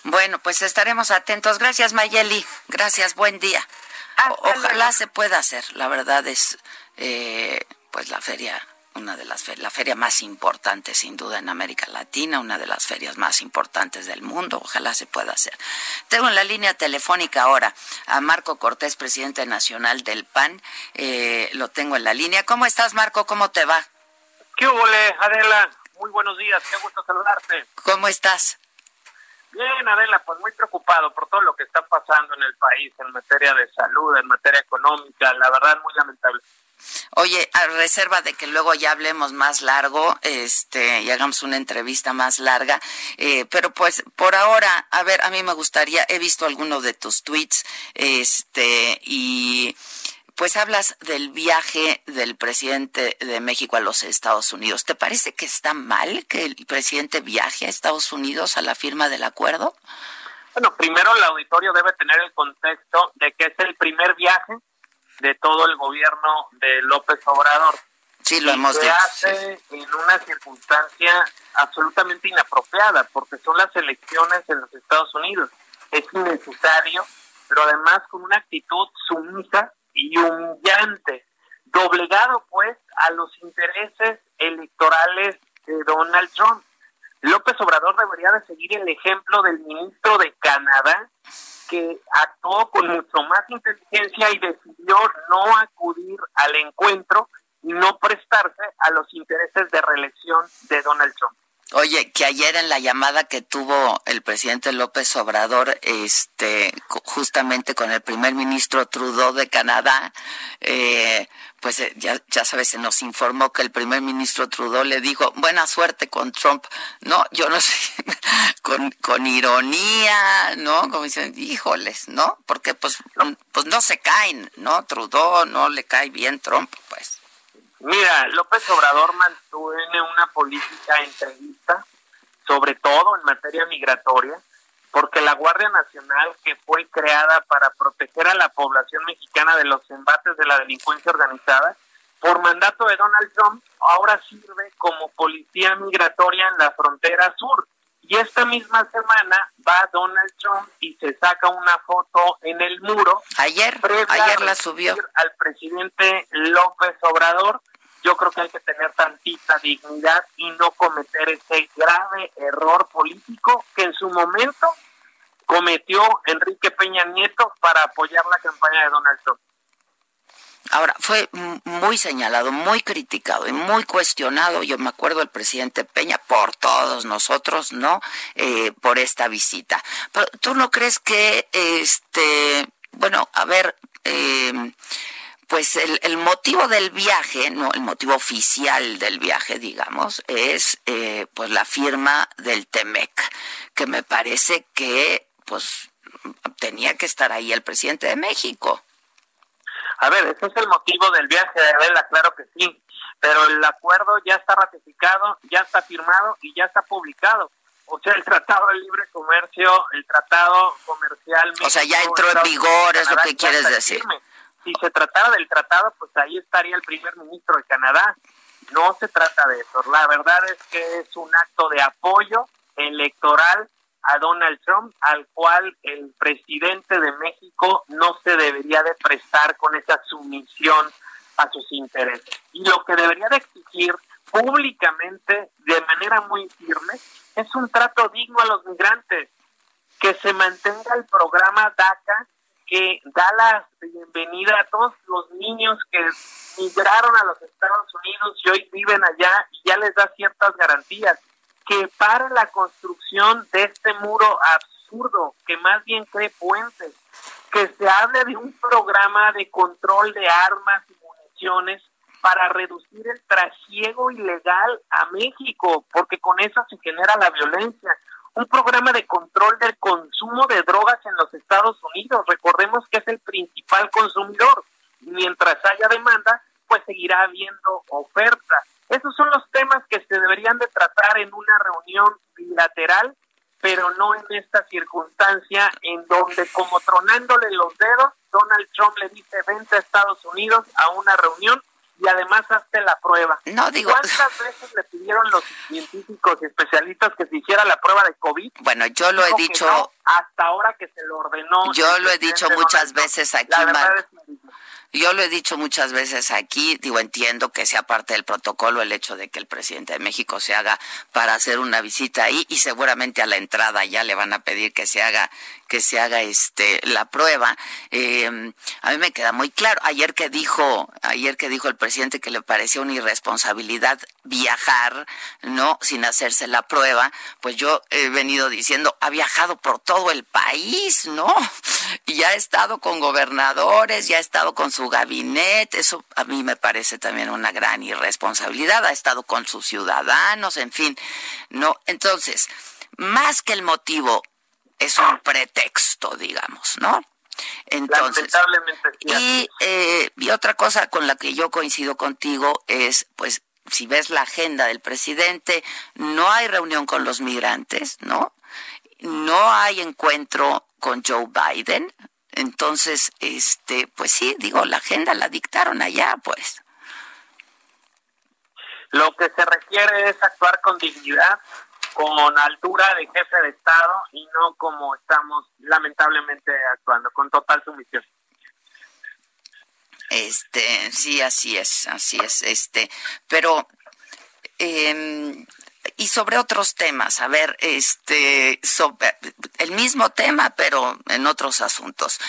Bueno, pues estaremos atentos. Gracias, Mayeli. Gracias, buen día. ojalá se pueda hacer. La verdad es, eh, pues la feria una de las la feria más importante sin duda en América Latina, una de las ferias más importantes del mundo, ojalá se pueda hacer. Tengo en la línea telefónica ahora a Marco Cortés, presidente nacional del PAN, eh, lo tengo en la línea. ¿Cómo estás Marco? ¿Cómo te va? ¿Qué hubo, Adela? Muy buenos días, qué gusto saludarte. ¿Cómo estás? Bien, Adela, pues muy preocupado por todo lo que está pasando en el país en materia de salud, en materia económica, la verdad muy lamentable. Oye, a reserva de que luego ya hablemos más largo, este, y hagamos una entrevista más larga, eh, pero pues por ahora, a ver, a mí me gustaría, he visto algunos de tus tweets, este, y pues hablas del viaje del presidente de México a los Estados Unidos. ¿Te parece que está mal que el presidente viaje a Estados Unidos a la firma del acuerdo? Bueno, primero el auditorio debe tener el contexto de que es el primer viaje de todo el gobierno de López Obrador. Sí, lo hemos se hace en una circunstancia absolutamente inapropiada, porque son las elecciones en los Estados Unidos. Es innecesario, pero además con una actitud sumisa y humillante, doblegado pues a los intereses electorales de Donald Trump. López Obrador debería de seguir el ejemplo del ministro de Canadá, que actuó con mucho más inteligencia y decidió no acudir al encuentro y no prestarse a los intereses de reelección de Donald Trump. Oye, que ayer en la llamada que tuvo el presidente López Obrador, este, justamente con el primer ministro Trudeau de Canadá, eh, pues eh, ya, ya sabes, se nos informó que el primer ministro Trudeau le dijo, buena suerte con Trump. No, yo no sé, con, con ironía, ¿no? Como dicen, híjoles, ¿no? Porque pues, pues no se caen, ¿no? Trudeau no le cae bien Trump, pues. Mira, López Obrador mantiene una política entrevista, sobre todo en materia migratoria, porque la Guardia Nacional, que fue creada para proteger a la población mexicana de los embates de la delincuencia organizada, por mandato de Donald Trump, ahora sirve como policía migratoria en la frontera sur. Y esta misma semana va Donald Trump y se saca una foto en el muro. Ayer, ayer la subió. Al presidente López Obrador yo creo que hay que tener tantita dignidad y no cometer ese grave error político que en su momento cometió Enrique Peña Nieto para apoyar la campaña de Donald Trump. Ahora, fue muy señalado, muy criticado y muy cuestionado, yo me acuerdo el presidente Peña, por todos nosotros, ¿no? Eh, por esta visita. Pero tú no crees que, este, bueno, a ver, eh, pues el, el, motivo del viaje, no, el motivo oficial del viaje, digamos, es eh, pues la firma del Temec, que me parece que pues tenía que estar ahí el presidente de México. A ver, ese es el motivo del viaje, Adela, claro que sí, pero el acuerdo ya está ratificado, ya está firmado y ya está publicado. O sea, el Tratado de Libre Comercio, el Tratado Comercial... o sea, ya entró en vigor, es lo que quieres decir si se tratara del tratado, pues ahí estaría el primer ministro de Canadá. No se trata de eso. La verdad es que es un acto de apoyo electoral a Donald Trump, al cual el presidente de México no se debería de prestar con esa sumisión a sus intereses. Y lo que debería de exigir públicamente, de manera muy firme, es un trato digno a los migrantes, que se mantenga el programa DACA que da la bienvenida a todos los niños que migraron a los Estados Unidos y hoy viven allá y ya les da ciertas garantías, que para la construcción de este muro absurdo, que más bien cree puentes, que se hable de un programa de control de armas y municiones para reducir el trasiego ilegal a México, porque con eso se genera la violencia un programa de control del consumo de drogas en los Estados Unidos. Recordemos que es el principal consumidor. Mientras haya demanda, pues seguirá habiendo oferta. Esos son los temas que se deberían de tratar en una reunión bilateral, pero no en esta circunstancia en donde como tronándole los dedos, Donald Trump le dice vente a Estados Unidos a una reunión y además hazte la prueba. No digo. ¿Cuántas veces le pidieron los científicos y especialistas que se hiciera la prueba de COVID? Bueno, yo lo he dicho. hasta ahora que se lo ordenó. Yo lo he dicho muchas veces aquí, Marco. Yo lo he dicho muchas veces aquí, digo, entiendo que sea parte del protocolo el hecho de que el presidente de México se haga para hacer una visita ahí y seguramente a la entrada ya le van a pedir que se haga que se haga este la prueba. Eh, a mí me queda muy claro. Ayer que dijo, ayer que dijo el presidente que le parecía una irresponsabilidad viajar, no, sin hacerse la prueba, pues yo he venido diciendo ha viajado por todo el país, no, y ha estado con gobernadores, ya ha estado con su gabinete. Eso a mí me parece también una gran irresponsabilidad. Ha estado con sus ciudadanos, en fin, no. Entonces, más que el motivo es un pretexto, digamos, ¿no? Entonces, y, eh, y otra cosa con la que yo coincido contigo es, pues, si ves la agenda del presidente, no hay reunión con los migrantes, ¿no? No hay encuentro con Joe Biden. Entonces, este, pues sí, digo, la agenda la dictaron allá, pues. Lo que se requiere es actuar con dignidad, con altura de jefe de Estado y no como estamos lamentablemente actuando, con total sumisión. Este, sí, así es, así es, este, pero eh, y sobre otros temas, a ver, este, el mismo tema, pero en otros asuntos.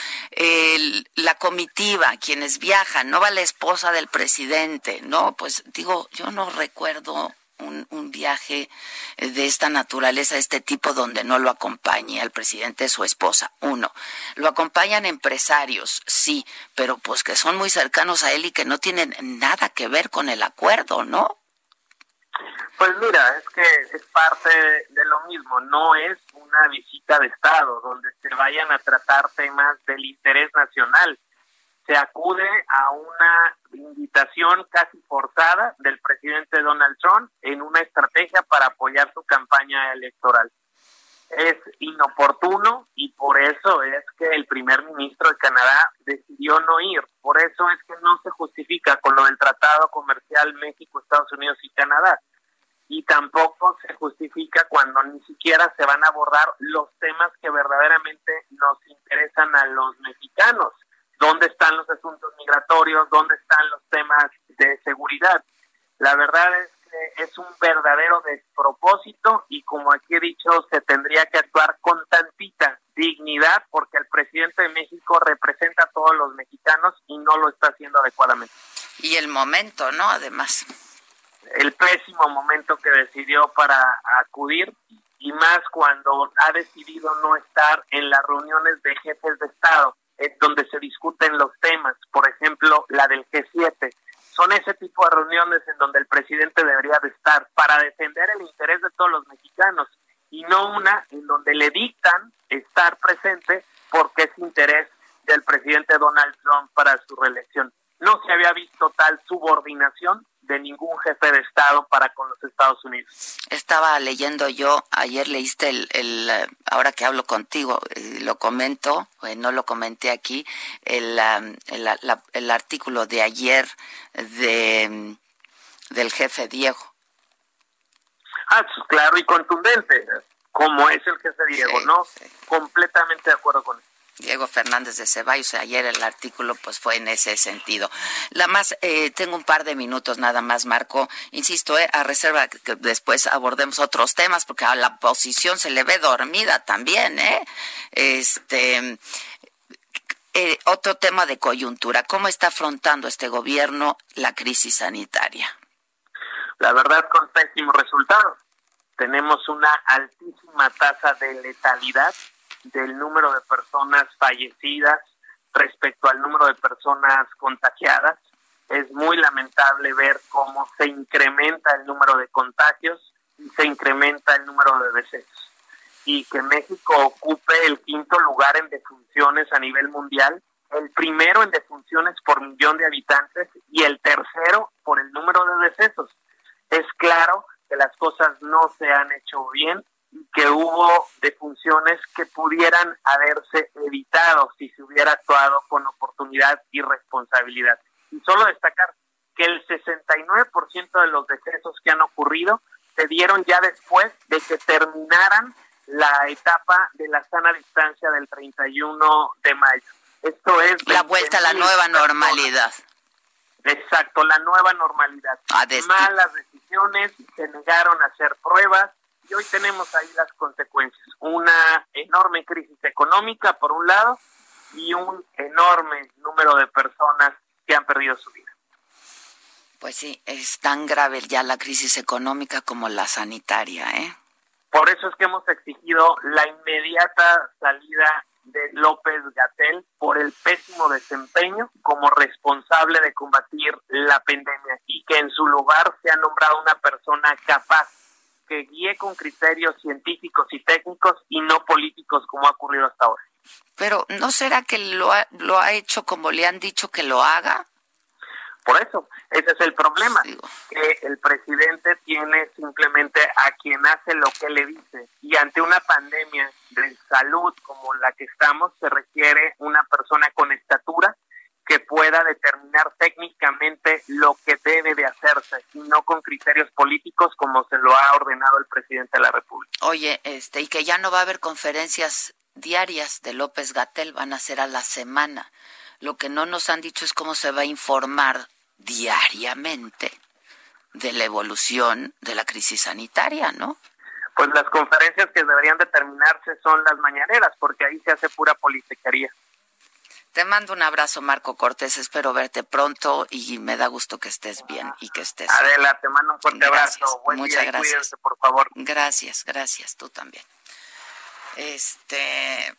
la comitiva, quienes viajan, no va la esposa del presidente, ¿no? Pues digo, yo no recuerdo un, un, viaje de esta naturaleza, de este tipo, donde no lo acompañe al presidente su esposa. Uno, lo acompañan empresarios, sí, pero pues que son muy cercanos a él y que no tienen nada que ver con el acuerdo, ¿no? Pues mira, es que es parte de lo mismo, no es una visita de Estado donde se vayan a tratar temas del interés nacional se acude a una invitación casi forzada del presidente Donald Trump en una estrategia para apoyar su campaña electoral. Es inoportuno y por eso es que el primer ministro de Canadá decidió no ir. Por eso es que no se justifica con lo del Tratado Comercial México, Estados Unidos y Canadá. Y tampoco se justifica cuando ni siquiera se van a abordar los temas que verdaderamente nos interesan a los mexicanos dónde están los asuntos migratorios, dónde están los temas de seguridad. La verdad es que es un verdadero despropósito y como aquí he dicho, se tendría que actuar con tantita dignidad porque el presidente de México representa a todos los mexicanos y no lo está haciendo adecuadamente. Y el momento, ¿no? Además. El pésimo momento que decidió para acudir y más cuando ha decidido no estar en las reuniones de jefes de Estado es donde se discuten los temas, por ejemplo, la del G7. Son ese tipo de reuniones en donde el presidente debería de estar para defender el interés de todos los mexicanos y no una en donde le dictan estar presente porque es interés del presidente Donald Trump para su reelección. No se había visto tal subordinación de ningún jefe de Estado para con los Estados Unidos. Estaba leyendo yo, ayer leíste el, el eh, ahora que hablo contigo, eh, lo comento, eh, no lo comenté aquí, el, el, artículo de ayer de del jefe Diego. Ah, pues, claro y contundente, como es el jefe Diego, ¿no? Completamente de acuerdo con él. Diego Fernández de Ceballos. Ayer el artículo pues fue en ese sentido. La más, eh, tengo un par de minutos nada más, Marco. Insisto, eh, a reserva que después abordemos otros temas, porque a la oposición se le ve dormida también, ¿eh? Este, eh, otro tema de coyuntura. ¿Cómo está afrontando este gobierno la crisis sanitaria? La verdad, con pésimos resultados. Tenemos una altísima tasa de letalidad del número de personas fallecidas respecto al número de personas contagiadas. Es muy lamentable ver cómo se incrementa el número de contagios y se incrementa el número de decesos. Y que México ocupe el quinto lugar en defunciones a nivel mundial, el primero en defunciones por millón de habitantes y el tercero por el número de decesos. Es claro que las cosas no se han hecho bien que hubo defunciones que pudieran haberse evitado si se hubiera actuado con oportunidad y responsabilidad. Y solo destacar que el 69% de los decesos que han ocurrido se dieron ya después de que terminaran la etapa de la sana distancia del 31 de mayo. Esto es la vuelta a la nueva normalidad. Exacto, la nueva normalidad. Ah, Malas decisiones, se negaron a hacer pruebas, y hoy tenemos ahí las consecuencias. Una enorme crisis económica, por un lado, y un enorme número de personas que han perdido su vida. Pues sí, es tan grave ya la crisis económica como la sanitaria, ¿eh? Por eso es que hemos exigido la inmediata salida de López Gatel por el pésimo desempeño como responsable de combatir la pandemia y que en su lugar se ha nombrado una persona capaz que guíe con criterios científicos y técnicos y no políticos como ha ocurrido hasta ahora. Pero ¿no será que lo ha, lo ha hecho como le han dicho que lo haga? Por eso, ese es el problema, que el presidente tiene simplemente a quien hace lo que le dice y ante una pandemia de salud como la que estamos se requiere una persona con estatura que pueda determinar técnicamente lo que debe de hacerse y no con criterios políticos como se lo ha ordenado el presidente de la República. Oye, este y que ya no va a haber conferencias diarias de López Gatel, van a ser a la semana. Lo que no nos han dicho es cómo se va a informar diariamente de la evolución de la crisis sanitaria, ¿no? Pues las conferencias que deberían determinarse son las mañaneras, porque ahí se hace pura politiquería. Te mando un abrazo, Marco Cortés. Espero verte pronto y me da gusto que estés bien y que estés. Adela, te mando un fuerte abrazo. Muchas gracias. por favor. Gracias, gracias. Tú también. Este,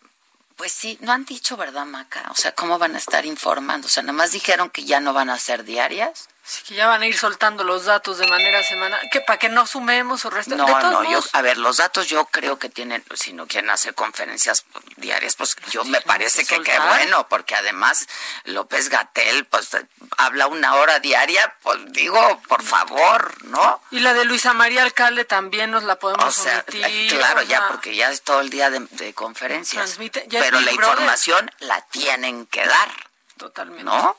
pues sí, no han dicho, ¿verdad, Maca? O sea, ¿cómo van a estar informando? O sea, nada más dijeron que ya no van a ser diarias. Sí, que ya van a ir soltando los datos de manera semanal, que para que no sumemos o restemos. No, no, yo, a ver, los datos yo creo que tienen, si no quieren hacer conferencias diarias, pues yo me parece que qué bueno, porque además López Gatel, pues habla una hora diaria, pues digo, por favor, ¿no? Y la de Luisa María Alcalde también nos la podemos o sea, Claro, ya, porque ya es todo el día de, conferencias. pero la información la tienen que dar. Totalmente. ¿No?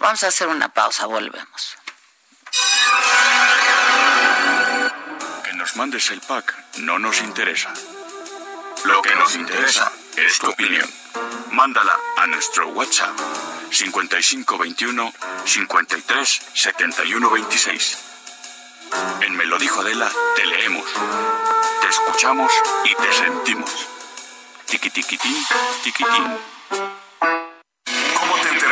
Vamos a hacer una pausa, volvemos. Que nos mandes el pack no nos interesa. Lo que nos interesa es tu opinión. Mándala a nuestro WhatsApp 5521 53 71 26. En Me lo dijo Adela, te leemos, te escuchamos y te sentimos. Tiquitiquitín, tiquitín.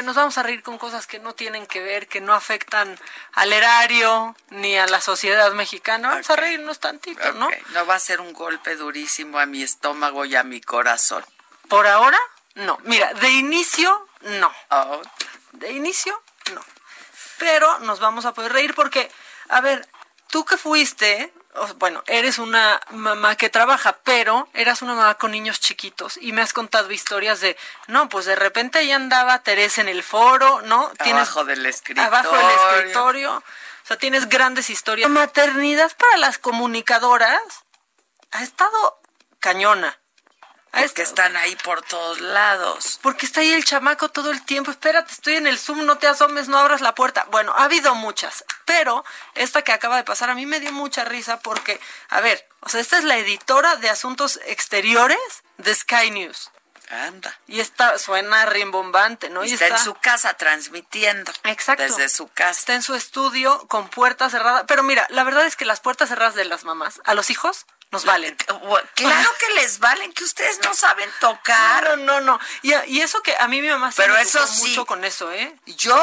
Nos vamos a reír con cosas que no tienen que ver, que no afectan al erario ni a la sociedad mexicana. Vamos a reírnos tantito, ¿no? No va a ser un golpe durísimo a mi estómago y a mi corazón. Por ahora, no. Mira, de inicio, no. Oh. De inicio, no. Pero nos vamos a poder reír porque, a ver, tú que fuiste bueno, eres una mamá que trabaja, pero eras una mamá con niños chiquitos y me has contado historias de, no, pues de repente ahí andaba Teresa en el foro, ¿no? Tienes, abajo del escritorio. Abajo del escritorio. O sea, tienes grandes historias. La maternidad para las comunicadoras ha estado cañona. Es que están ahí por todos lados. Porque está ahí el chamaco todo el tiempo. Espérate, estoy en el Zoom, no te asomes, no abras la puerta. Bueno, ha habido muchas, pero esta que acaba de pasar a mí me dio mucha risa porque, a ver, o sea, esta es la editora de asuntos exteriores de Sky News. Anda. Y está, suena rimbombante, ¿no? Y, está, en su casa transmitiendo. Exacto. Desde su casa. Está en su estudio con puertas cerradas. Pero mira, la verdad es que las puertas cerradas de las mamás, a los hijos, nos valen. Claro que les valen, que ustedes no saben tocar. No, no, no. Y, eso que a mí mi mamá Pero eso sí, mucho con eso, ¿eh? Yo,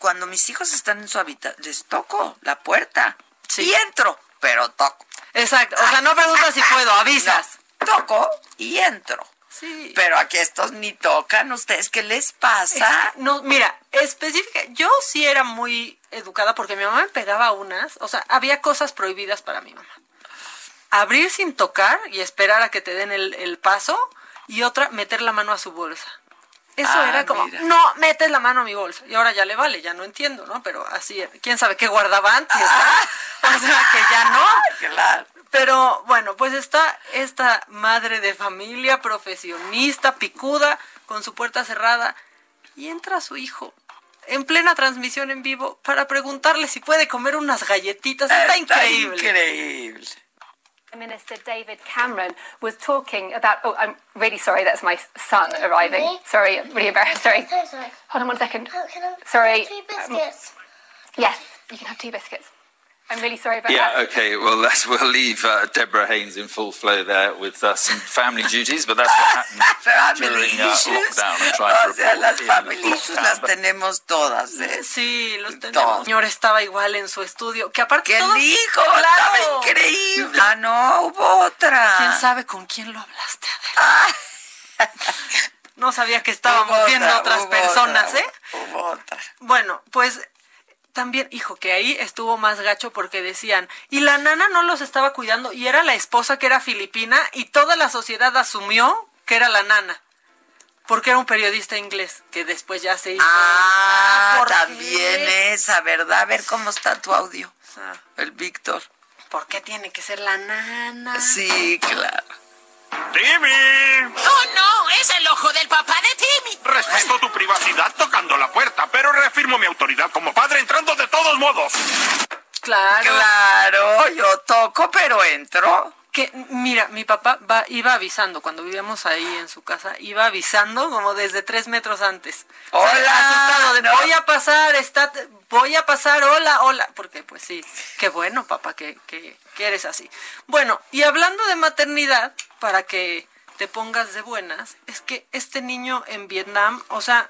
cuando mis hijos están en su habitación, les toco la puerta. Sí. Y entro, pero toco. Exacto. O sea, no preguntas si puedo, avisas. toco y entro. Sí. Pero aquí estos ni tocan, ¿ustedes qué les pasa? no, mira, específica, yo sí era muy educada porque mi mamá me pegaba unas, o sea, había cosas prohibidas para mi mamá abrir sin tocar y esperar a que te den el, paso y otra meter la mano a su bolsa. Eso ah, era como, no, metes la mano a mi bolsa. Y ahora ya le vale, ya no entiendo, ¿no? Pero así, quién sabe qué guardaba antes, ah. O sea, que ya no. Claro. Pero bueno, pues está esta madre de familia, profesionista, picuda, con su puerta cerrada, y entra su hijo en plena transmisión en vivo para preguntarle si puede comer unas galletitas. Está, increíble. Increíble. Minister David Cameron was talking about. Oh, I'm really sorry. That's my son arriving. Really? Sorry, really embarrassed. Sorry. So sorry. Hold on one second. Oh, can I sorry. Two biscuits. Um, yes, you can have two biscuits. I'm really sorry about Yeah, that. okay. Well, that's, we'll leave uh, Deborah Haynes in full flow there with uh, some family duties, but that's what happened during uh, lockdown and trying to O sea, las family issues las tenemos todas, ¿eh? Sí, los tenemos. Todos. El señor estaba igual en su estudio, que aparte ¿Qué todos- dijo? Claro. Estaba increíble. Ah, no, hubo otra. ¿Quién sabe con quién lo hablaste, Adela? No sabía que estábamos hubo viendo otra, otras hubo personas, otra, ¿eh? Hubo otra. Bueno, pues también, hijo, que ahí estuvo más gacho porque decían, y la nana no los estaba cuidando, y era la esposa que era filipina, y toda la sociedad asumió que era la nana. Porque era un periodista inglés, que después ya se hizo. Ah, también esa, ¿verdad? A ver cómo está tu audio. Ah, El Víctor. ¿Por qué tiene que ser la nana? Sí, claro. ¡Timmy! ¡Oh, no! ¡Es el ojo del papá de Timmy! Respeto tu privacidad tocando la puerta, pero reafirmo mi autoridad como padre entrando de todos modos. Claro. Claro, yo toco, pero entro. Que, mira, mi papá va, iba avisando, cuando vivíamos ahí en su casa, iba avisando como desde tres metros antes. O sea, Hola, asustado de, no. voy a pasar, está, voy a pasar, hola, hola. Porque pues sí, qué bueno, papá, que, que, que eres así. Bueno, y hablando de maternidad, para que te pongas de buenas, es que este niño en Vietnam, o sea,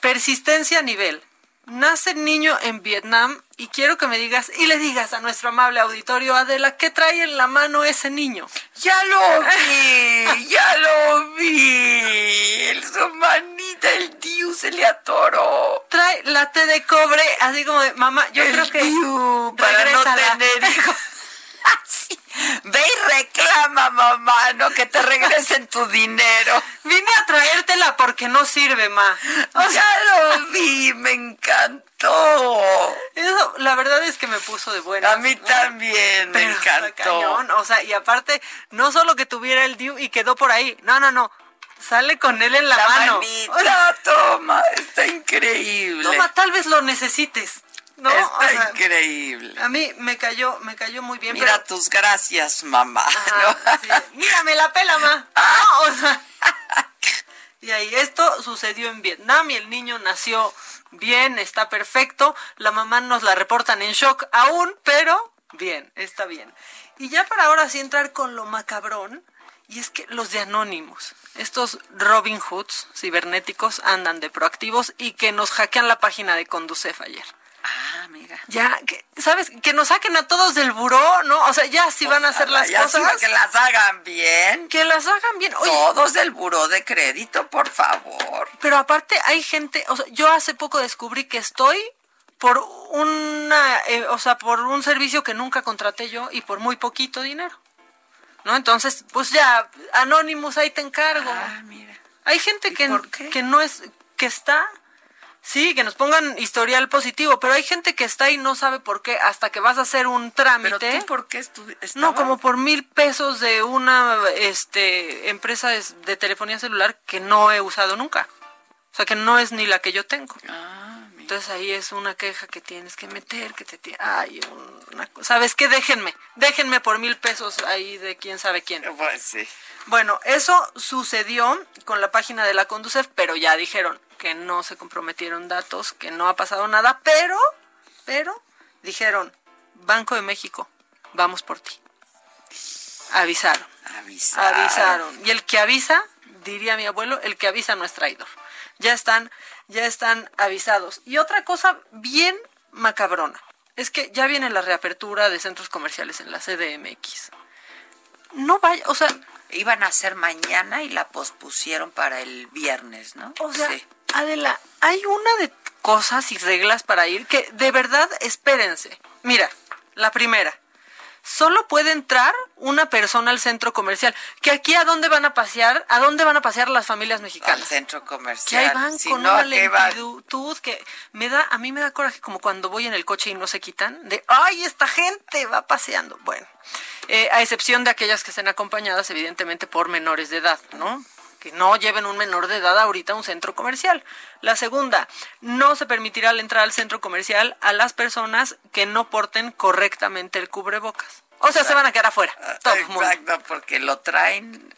persistencia a nivel. Nace el niño en Vietnam y quiero que me digas y le digas a nuestro amable auditorio, Adela, ¿qué trae en la mano ese niño? Ya lo vi, ya lo vi. El su manita, el Diu se le atoró. Trae la té de cobre, así como de, mamá, yo el creo que Diu, para no regrésala". tener hijos. Sí. Ve y reclama, mamá, no que te regresen tu dinero. Vine a traértela porque no sirve, ma. ya lo vi, me encantó. Eso, la verdad es que me puso de buena. A mí también me Pero encantó. cañón, O sea, y aparte, no solo que tuviera el Diu y quedó por ahí. No, no, no. Sale con él en la, La mano. manita, toma, está increíble. Toma, tal vez lo necesites. ¿No? Está O sea, increíble. A mí me cayó, me cayó muy bien. Mira pero- tus gracias, mamá. Ajá, ¿no? sí. Mírame la pela, ma. No, o sea, y ahí esto sucedió en Vietnam y el niño nació bien, está perfecto. La mamá nos la reportan en shock aún, pero bien, está bien. Y ya para ahora sí entrar con lo macabrón, y es que los de Anónimos, estos Robin Hoods cibernéticos andan de proactivos y que nos hackean la página de Conducef ayer. Ah, mira. Ya, que, ¿sabes? Que nos saquen a todos del buró, ¿no? O sea, ya si van a hacer las Ya sí, cosas. que las hagan bien. Que las hagan bien. Oye, Todos del buró de crédito, por favor. Pero aparte hay gente, o sea, yo hace poco descubrí que estoy por una, eh, o sea, por un servicio que nunca contraté yo y por muy poquito dinero. ¿No? Entonces, pues ya, Anonymous, ahí te encargo. Ah, mira. Hay gente que, que no es, que está, sí, que nos pongan historial positivo, pero hay gente que está y no sabe por qué hasta que vas a hacer un trámite. Pero tú, ¿por qué estu- No, como por mil pesos de una este, empresa de, de telefonía celular que no he usado nunca. O sea, que no es ni la que yo tengo. Ah, mira. Entonces ahí es una queja que tienes que meter, que te... Ay, una. ¿Sabes qué? Déjenme. Déjenme por mil pesos ahí de quién sabe quién. Pues sí. Bueno, eso sucedió con la página de la Conducef, pero ya dijeron que no se comprometieron datos, que no ha pasado nada, pero, pero, dijeron, Banco de México, vamos por ti. Avisaron, Avisaron. avisaron. Y el que avisa, diría mi abuelo, el que avisa no es traidor. Ya están, ya están avisados. Y otra cosa bien macabrona, es que ya viene la reapertura de centros comerciales en la CDMX. No vaya, o sea, Iban a ser mañana y la pospusieron para el viernes, ¿no? O sea, Sí. Adela, hay una de cosas y reglas para ir que de verdad espérense. Mira, la primera. Solo puede entrar una persona al centro comercial. Que aquí a dónde van a pasear, a dónde van a pasear las familias al mexicanas. centro Que comercial. ahí van Si con no, una lentitud que me da, a mí me da coraje como cuando voy en el coche y no se quitan, de ay, esta gente va paseando. Bueno, eh, a excepción de aquellas que estén acompañadas, evidentemente, por menores de edad, ¿no? Que no lleven un menor de edad ahorita a un centro comercial. La segunda, no se permitirá la entrada al centro comercial a las personas que no porten correctamente el cubrebocas. O sea, se van a quedar afuera. Todo mundo. Exacto, porque lo traen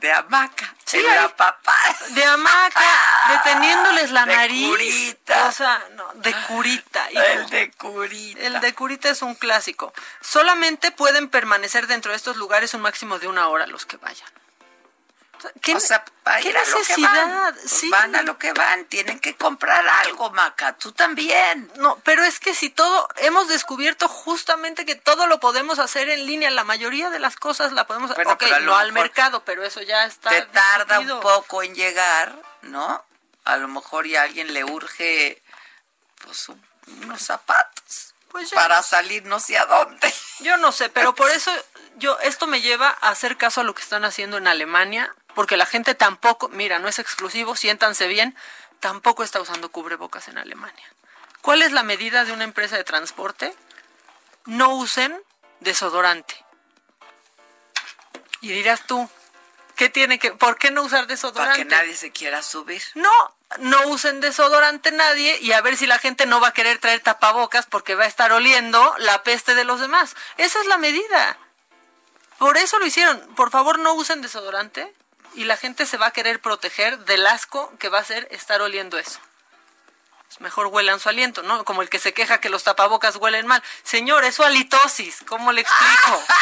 de hamaca. Sí, la papá. De hamaca, deteniéndoles la De nariz. curita. O sea, no, de curita. hijo. El de curita. El de curita es un clásico. Solamente pueden permanecer dentro de estos lugares un máximo de una hora los que vayan. ¿Qué, o sea, necesidad? van. Pues Sí. Van a lo que van, tienen que comprar algo, Maca. Tú también. No, pero es que si todo, hemos descubierto justamente que todo lo podemos hacer en línea, la mayoría de las cosas la podemos hacer. Bueno, ok, pero a lo no al mercado, pero eso ya está. Te tarda un poco en llegar, ¿no? A lo mejor y a alguien le urge pues un- unos zapatos Pues ya. para salir no sé a dónde. Yo no sé, pero por eso yo esto me lleva a hacer caso a lo que están haciendo en Alemania, porque la gente tampoco, mira, no es exclusivo, siéntanse bien, tampoco está usando cubrebocas en Alemania. ¿Cuál es la medida de una empresa de transporte? No usen desodorante. Y dirás tú, ¿qué tiene que por qué no usar Para desodorante? que nadie se quiera subir. No, no usen desodorante nadie y a ver si la gente no va a querer traer tapabocas porque va a estar oliendo la peste de los demás. Esa es la medida. Por eso lo hicieron. Por favor, no usen desodorante y la gente se va a querer proteger del asco que va a ser estar oliendo eso. Pues Mejor huelan su aliento, ¿no? Como el que se queja que los tapabocas huelen mal. Señor, es su halitosis. ¿Cómo le explico?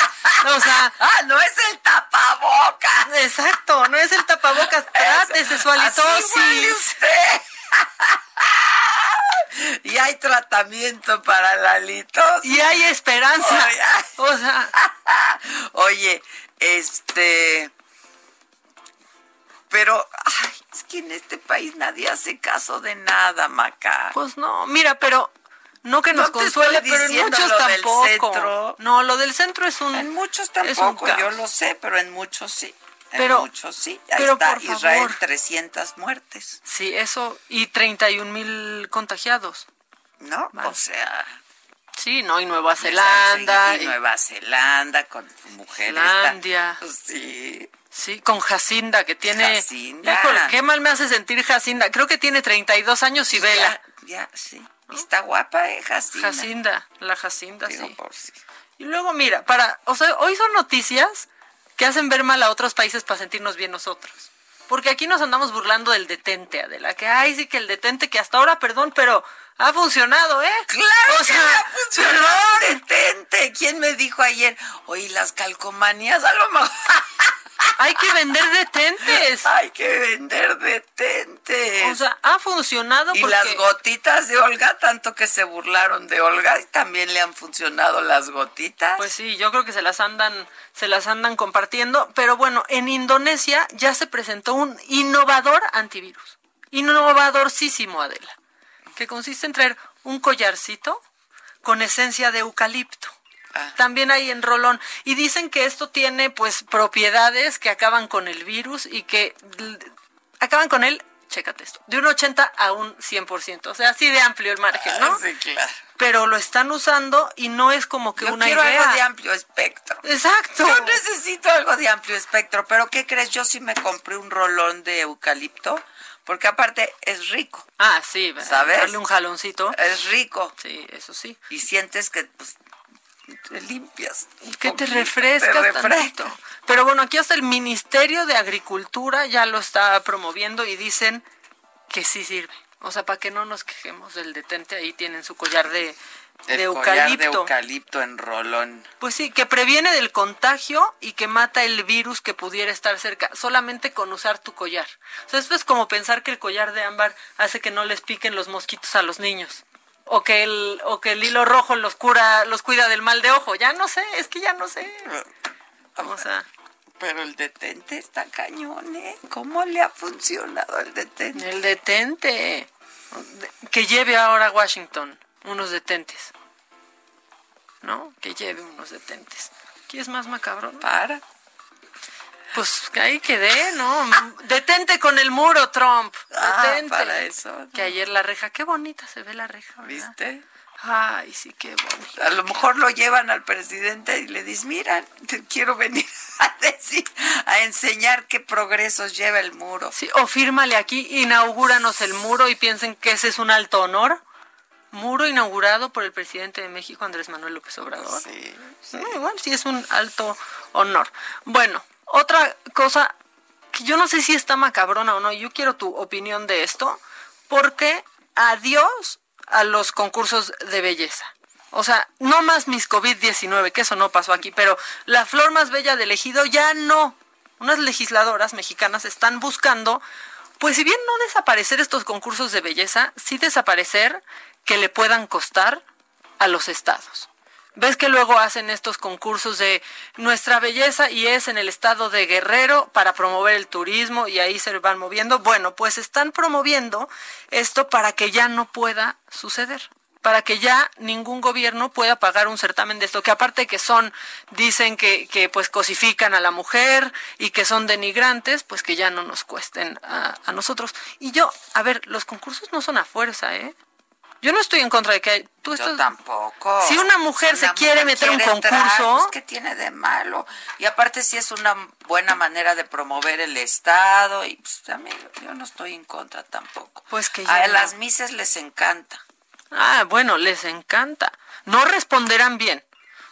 O sea, Ah, no es el tapabocas. Exacto, no es el tapabocas, trátese su Así halitosis. usted. y hay tratamiento para la litosis. Y hay esperanza. Oye, O sea, Oye, este. Pero, ay, es que en este país nadie hace caso de nada, Maca. pues no, mira, pero no que nos No consuele, pero en muchos lo del tampoco. centro. No, lo del centro es un En muchos tampoco, yo lo sé, pero en muchos sí. En Pero- muchos sí. Ahí pero está por favor. Israel, 300 muertes. Sí, eso y 31 mil contagiados. ¿No? O sea, Sí, no, y Nueva Zelanda. y y- Nueva Zelanda con mujeres. Islandia. Pues Sí. Sí, con Jacinda, que tiene... Jacinda. Híjole, qué mal me hace sentir Jacinda. Creo que tiene 32 años y vela. Ya, ya, sí. Está guapa, ¿eh, Jacinda? Jacinda, la Jacinda, Digo, sí. por Y luego, mira, para, o sea, hoy son noticias que hacen ver mal a otros países para sentirnos bien nosotros. Porque aquí nos andamos burlando del detente, de la que, ay, sí que el detente, que hasta ahora, perdón, pero ha funcionado, ¿eh? Claro O que sea, me ha funcionado, perdón. detente. ¿Quién me dijo ayer? Oye, las calcomanías a lo mejor... Hay que vender detentes. Hay que vender detentes. O sea, ha funcionado y porque... las gotitas de Olga, tanto que se burlaron de Olga, y también le han funcionado las gotitas. Pues sí, yo creo que se las andan, se las andan compartiendo, pero bueno, en Indonesia ya se presentó un innovador antivirus, innovadorcísimo Adela, que consiste en traer un collarcito con esencia de eucalipto. Ah. También hay en rolón y dicen que esto tiene pues propiedades que acaban con el virus y que acaban con él, chécate esto, de un 80 a un 100%, o sea, así de amplio el margen, ¿no? Ah, sí, claro. Pero lo están usando y no es como que Yo una quiero idea. algo de amplio espectro. Exacto. Yo necesito algo de amplio espectro, pero ¿qué crees? Yo sí me compré un rolón de eucalipto, porque aparte es rico, Ah, sí. ¿Sabes? Darle un jaloncito. es rico. Sí, eso sí. Y sientes que pues, te limpias. Que te refrescas te tantito. Pero bueno, aquí hasta el Ministerio de Agricultura ya lo está promoviendo y dicen que sí sirve. O sea, para que no nos quejemos del detente, ahí tienen su collar de, El de collar eucalipto. de eucalipto en rolón. Pues sí, que previene del contagio y que mata el virus que pudiera estar cerca, solamente con usar tu collar. O sea, esto es como pensar que el collar de ámbar hace que no les piquen los mosquitos a los niños. O que el, o que el hilo rojo los cura, los cuida del mal de ojo. Ya no sé, es que ya no sé. O sea, Pero el detente está cañón, ¿eh? ¿Cómo le ha funcionado el detente? el detente. Que lleve ahora a Washington unos detentes. ¿No? Que lleve unos detentes. ¿Qué es más macabro? no? Para. Pues que ahí quedé, ¿no? Detente con el muro, Trump. Ah, Detente. para eso. Que ayer la reja, qué bonita se ve la reja, ¿verdad? ¿Viste? Ay, sí, qué bonito. A lo mejor lo llevan al presidente y le dicen, mira, te quiero venir a decir, a enseñar qué progresos lleva el muro. Sí, o fírmale aquí, inaugúranos el muro y piensen que ese es un alto honor. Muro inaugurado por el presidente de México, Andrés Manuel López Obrador. Sí, No, igual sí es un alto honor. Bueno, otra cosa que yo no sé si está macabrona o no, yo quiero tu opinión de esto, porque adiós a los concursos de belleza. O sea, no más mis COVID-19, que eso no pasó aquí, pero la flor más bella del ejido ya no. Unas legisladoras mexicanas están buscando, pues si bien no desaparecer estos concursos de belleza, sí desaparecer que le puedan costar a los estados. ¿Ves que luego hacen estos concursos de nuestra belleza y es en el estado de Guerrero para promover el turismo y ahí se van moviendo? Bueno, pues están promoviendo esto para que ya no pueda suceder para que ya ningún gobierno pueda pagar un certamen de esto, que aparte que son, dicen que, que pues cosifican a la mujer y que son denigrantes, pues que ya no nos cuesten a, a nosotros. Y yo, a ver, los concursos no son a fuerza, ¿eh? Yo no estoy en contra de que tú Yo tampoco. Si una mujer Si se quiere meter un quiere entrar, concurso, pues, ¿qué tiene de malo? Y aparte sí es una buena manera de promover el Estado y pues yo no estoy en contra tampoco. pues que A las no. mises les encanta. Ah, bueno, les encanta. No responderán bien.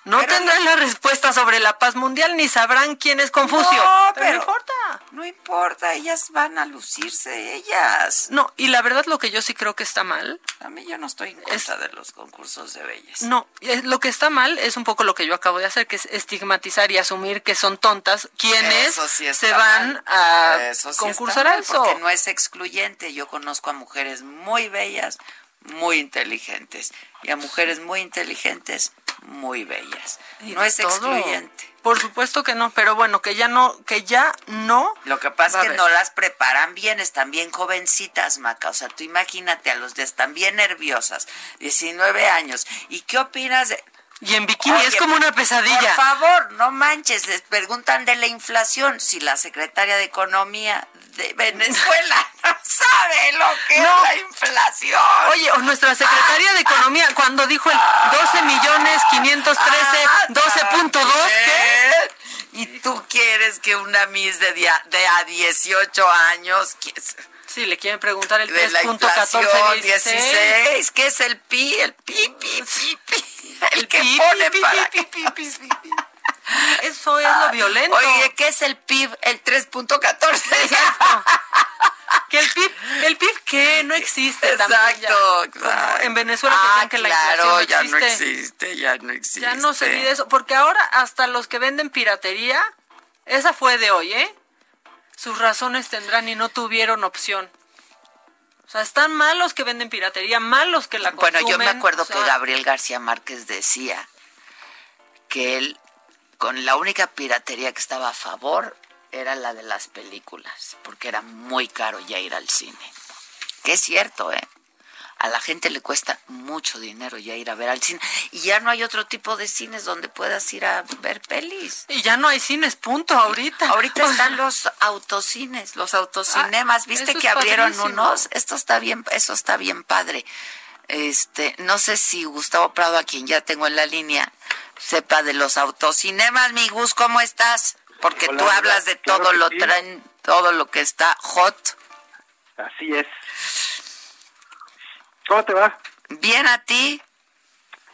No tendrán la respuesta sobre la paz mundial ni sabrán quién es Confucio. No, Pero no importa. No importa, ellas van a lucirse, ellas. No, y la verdad lo que yo sí creo que está mal. A mí yo no estoy en contra de los concursos de belleza. No, lo que está mal es un poco lo que yo acabo de hacer, que es estigmatizar y asumir que son tontas quienes sí se van mal. a Eso sí concursar mal, eso. Porque no es excluyente. Yo conozco a mujeres muy bellas, muy inteligentes. Y a mujeres muy inteligentes, muy bellas. Y No es todo. excluyente. Por supuesto que no, pero bueno, que ya no, que ya no. Lo que pasa es que no las preparan bien, están bien jovencitas, Maca. O sea, tú imagínate a los de están bien nerviosas, 19 años. ¿Y qué opinas de...? Y en bikini es como una pesadilla. Por favor, no manches, les preguntan de la inflación. Si la secretaria de Economía de Venezuela no sabe lo que No. es la inflación. Oye, o nuestra secretaria de Economía, cuando dijo el 12 millones 513, Ah, 12.2, ¿qué? ¿Y tú quieres que una Miss de, dia- de a 18 años... Sí, le quieren preguntar el de la 3.14, inflación 16. 16, ¿qué es el pi? El pi, pi, pi, pi. El que pi, pone pi, para... pi, pi, pi, pi, pi. Eso es lo violento. Oye, ¿qué es el PIB? El 3.14. Que el PIB, el PIB que no existe también ya. Exacto. En Venezuela ah, que la claro, inflación ya no existe. ya no existe. Ya no se mide eso, porque ahora hasta los que venden piratería, esa fue de hoy, ¿eh? Sus razones tendrán y no tuvieron opción. O sea, están malos que venden piratería, malos que la Bueno, consumen. yo me acuerdo o sea, que Gabriel García Márquez decía que él, con la única piratería que estaba a favor, era la de las películas, porque era muy caro ya ir al cine. Que es cierto, ¿eh? A la gente le cuesta mucho dinero ya ir a ver al cine. Y ya no hay otro tipo de cines donde puedas ir a ver pelis. Y ya no hay cines, punto, ahorita. Ahorita están los autocines, los autocinemas. Ah, ¿Viste que abrieron padrísimo. unos? Esto está bien, eso está bien padre. Este, no sé si Gustavo Prado, a quien ya tengo en la línea, sepa de los autocinemas. Mi Gus, ¿cómo estás? Porque Hola, tú hablas de todo lo sí. traen, todo lo que está hot. Así es. ¿Cómo te va? Bien a ti.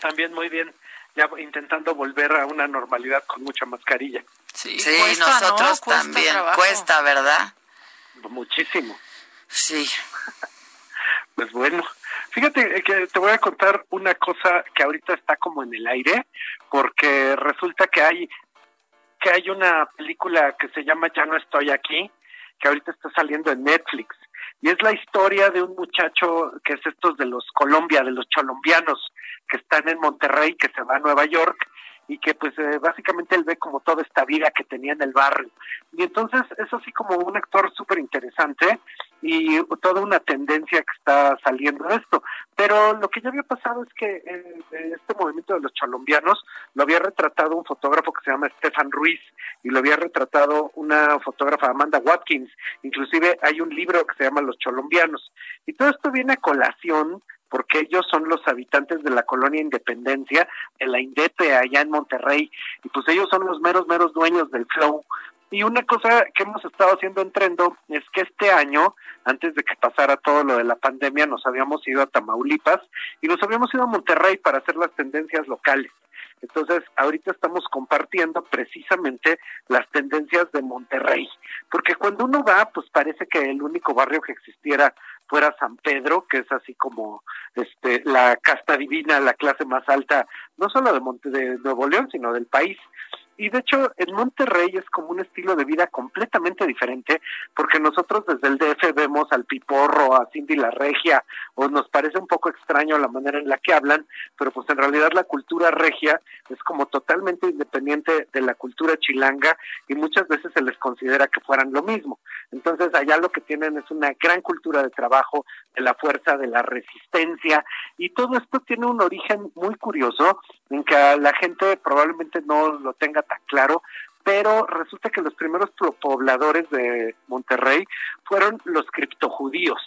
También muy bien. Ya intentando volver a una normalidad con mucha mascarilla. Sí, Sí, cuesta, ¿no? nosotros Cuesta también. trabajo. Cuesta, ¿verdad? Muchísimo. Sí. Pues bueno, fíjate que te voy a contar una cosa que ahorita está como en el aire, porque resulta que hay que hay una película que se llama Ya no estoy aquí, que ahorita está saliendo en Netflix. Y es la historia de un muchacho que es estos de los Colombia, de los colombianos, que están en Monterrey, que se va a Nueva York y que pues eh, básicamente él ve como toda esta vida que tenía en el barrio. Y entonces es así como un actor súper interesante y toda una tendencia que está saliendo de esto. Pero lo que ya había pasado es que este movimiento de los colombianos lo había retratado un fotógrafo que se llama Stefan Ruiz y lo había retratado una fotógrafa Amanda Watkins. Inclusive hay un libro que se llama Los Colombianos. Y todo esto viene a colación porque ellos son los habitantes de la colonia Independencia, de la Indepe allá en Monterrey, y pues ellos son los meros, meros dueños del flow. Y una cosa que hemos estado haciendo en Trendo es que este año, antes de que pasara todo lo de la pandemia, nos habíamos ido a Tamaulipas y nos habíamos ido a Monterrey para hacer las tendencias locales. Entonces, ahorita estamos compartiendo precisamente las tendencias de Monterrey, porque cuando uno va, pues parece que el único barrio que existiera fuera San Pedro, que es así como este la casta divina, la clase más alta, no solo de Monte de Nuevo León, sino del país. Y de hecho, en Monterrey es como un estilo de vida completamente diferente, porque nosotros desde el DF vemos al Piporro, a Cindy la Regia, o nos parece un poco extraño la manera en la que hablan, pero pues en realidad la cultura regia es como totalmente independiente de la cultura chilanga y muchas veces se les considera que fueran lo mismo. Entonces, allá lo que tienen es una gran cultura de trabajo, de la fuerza, de la resistencia, y todo esto tiene un origen muy curioso, en que la gente probablemente no lo tenga tan claro, pero resulta que los primeros pobladores de Monterrey fueron los criptojudíos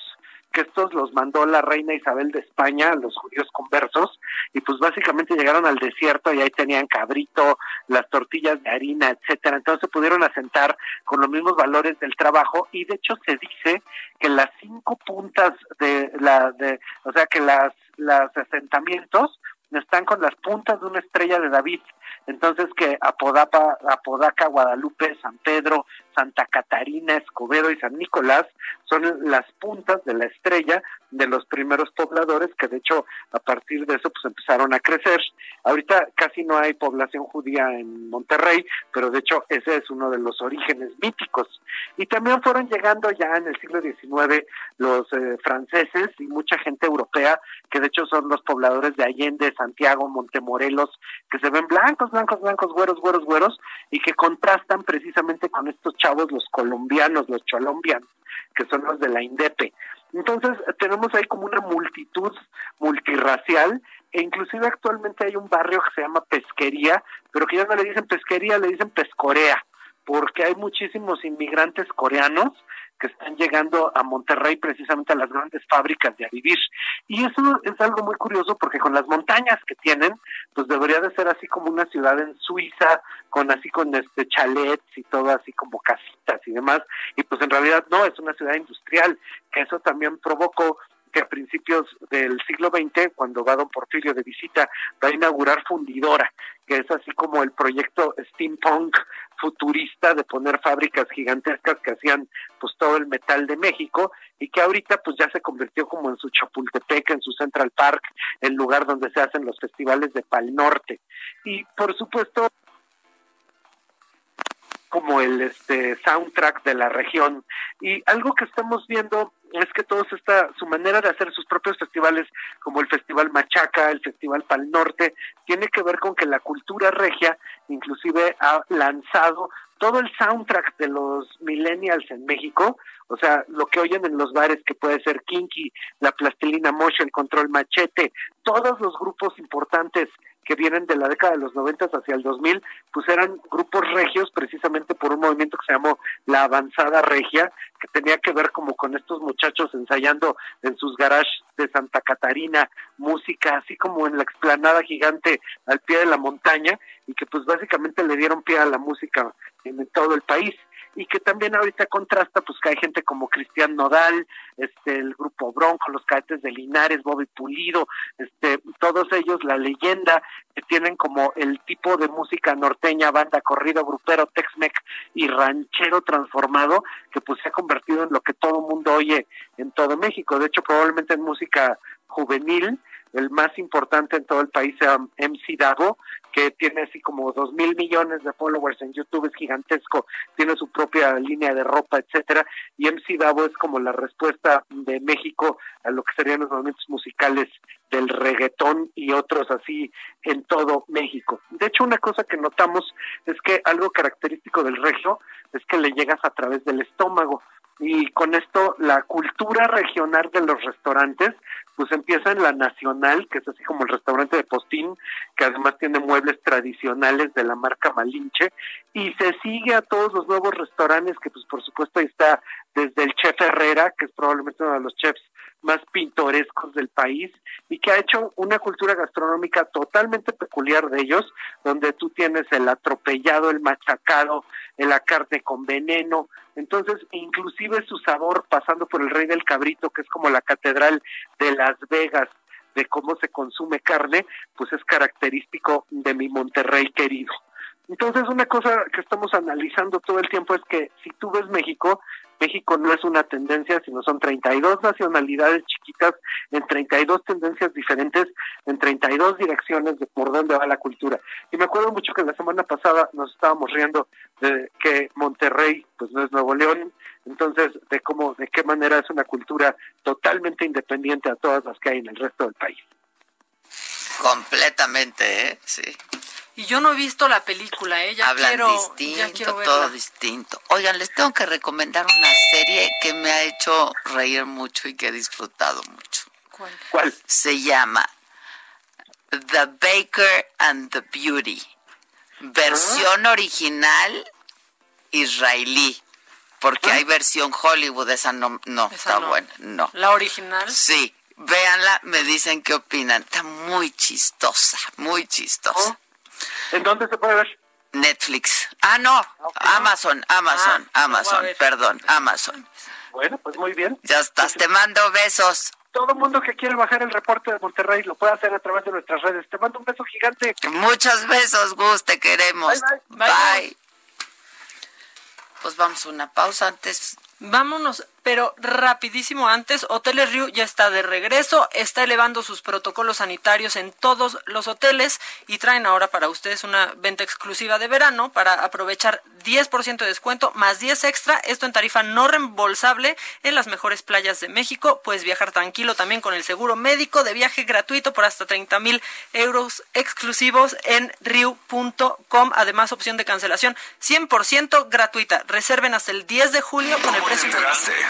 que estos los mandó la reina Isabel de España, los judíos conversos, y pues básicamente llegaron al desierto y ahí tenían cabrito, las tortillas de harina, etcétera. Entonces pudieron asentar con los mismos valores del trabajo y de hecho se dice que las cinco puntas de la de, o sea que las los asentamientos están con las puntas de una estrella de David. Entonces que Apodapa, Apodaca, Guadalupe, San Pedro, Santa Catarina, Escobedo y San Nicolás son las puntas de la estrella de los primeros pobladores que de hecho a partir de eso pues empezaron a crecer. Ahorita casi no hay población judía en Monterrey, pero de hecho ese es uno de los orígenes míticos. Y también fueron llegando ya en el siglo XIX los eh, franceses y mucha gente europea que de hecho son los pobladores de Allende, Santiago, Montemorelos, que se ven blancos, blancos, blancos, güeros, güeros, güeros y que contrastan precisamente con estos chavos, los colombianos, los cholombianos, que son los de la INDEPE. Entonces tenemos ahí como una multitud multirracial e inclusive actualmente hay un barrio que se llama Pesquería, pero que ya no le dicen pesquería, le dicen pescorea, porque hay muchísimos inmigrantes coreanos que están llegando a Monterrey precisamente a las grandes fábricas de a vivir. Y eso es algo muy curioso porque con las montañas que tienen, pues debería de ser así como una ciudad en Suiza, con así con este chalets y todo así como casitas y demás. Y pues en realidad no, es una ciudad industrial, que eso también provocó que a principios del siglo XX, cuando va don Porfirio de visita, va a inaugurar Fundidora, que es así como el proyecto steampunk futurista de poner fábricas gigantescas que hacían pues todo el metal de México y que ahorita pues ya se convirtió como en su Chapultepec, en su Central Park, el lugar donde se hacen los festivales de Pal Norte. Y por supuesto como el este soundtrack de la región. Y algo que estamos viendo es que todos esta su manera de hacer sus propios festivales como el Festival Machaca, el Festival Pal Norte, tiene que ver con que la cultura regia inclusive ha lanzado todo el soundtrack de los millennials en México, o sea, lo que oyen en los bares que puede ser Kinky, la Plastilina Motion, el Control Machete, todos los grupos importantes que vienen de la década de los 90 hacia el 2000, pues eran grupos regios precisamente por un movimiento que se llamó la avanzada regia, que tenía que ver como con estos muchachos ensayando en sus garages de Santa Catarina, música así como en la explanada gigante al pie de la montaña y que pues básicamente le dieron pie a la música en todo el país y que también ahorita contrasta pues que hay gente como Cristian Nodal, este el grupo Bronco, los cadetes de Linares, Bobby Pulido, este todos ellos la leyenda que tienen como el tipo de música norteña, banda corrido, grupero, Tex-Mex y ranchero transformado que pues se ha convertido en lo que todo mundo oye en todo México, de hecho probablemente en música juvenil el más importante en todo el país sea MC Dago, que tiene así como dos mil millones de followers en YouTube, es gigantesco, tiene su propia línea de ropa, etcétera, y MC Davo es como la respuesta de México a lo que serían los movimientos musicales del reggaetón y otros así en todo México. De hecho, una cosa que notamos es que algo característico del regio es que le llegas a través del estómago y con esto la cultura regional de los restaurantes pues empieza en la nacional que es así como el restaurante de Postín que además tiene muebles tradicionales de la marca Malinche y se sigue a todos los nuevos restaurantes que pues por supuesto ahí está desde el chef Herrera que es probablemente uno de los chefs más pintorescos del país y que ha hecho una cultura gastronómica totalmente peculiar de ellos, donde tú tienes el atropellado, el machacado, la carne con veneno, entonces inclusive su sabor pasando por el Rey del Cabrito, que es como la catedral de Las Vegas, de cómo se consume carne, pues es característico de mi Monterrey querido. Entonces, una cosa que estamos analizando todo el tiempo es que si tú ves México, México no es una tendencia, sino son 32 nacionalidades chiquitas en 32 tendencias diferentes, en 32 direcciones de por dónde va la cultura. Y me acuerdo mucho que la semana pasada nos estábamos riendo de que Monterrey, pues no es Nuevo León, entonces de cómo, de qué manera es una cultura totalmente independiente a todas las que hay en el resto del país. Completamente, ¿eh? Sí. Y yo no he visto la película, ¿eh? Ya Hablan quiero, distinto, ya quiero verla. todo distinto. Oigan, les tengo que recomendar una serie que me ha hecho reír mucho y que he disfrutado mucho. ¿Cuál? ¿Cuál? Se llama The Baker and the Beauty. Versión original israelí. Porque hay versión Hollywood, esa no, no Esa está no. buena, no. La original. Sí, véanla, me dicen qué opinan. Está muy chistosa, muy chistosa. ¿En dónde se puede ver? Netflix. Ah, no, Amazon, Amazon, Ah, Amazon, perdón, Amazon. Bueno, pues muy bien. Ya estás, te mando besos. Todo el mundo que quiere bajar el reporte de Monterrey lo puede hacer a través de nuestras redes. Te mando un beso gigante. Muchos besos, Gus, te queremos. Bye, Bye. Pues vamos a una pausa antes. Vámonos, pero rapidísimo antes, Hoteles Riu ya está de regreso, está elevando sus protocolos sanitarios en todos los hoteles y traen ahora para ustedes una venta exclusiva de verano para aprovechar 10% de descuento más 10 extra, esto en tarifa no reembolsable en las mejores playas de México. Puedes viajar tranquilo también con el seguro médico de viaje gratuito por hasta 30 mil euros exclusivos en riu.com. Además, opción de cancelación 100% gratuita. Reserven hasta el 10 de julio con el ¿Cómo te precio?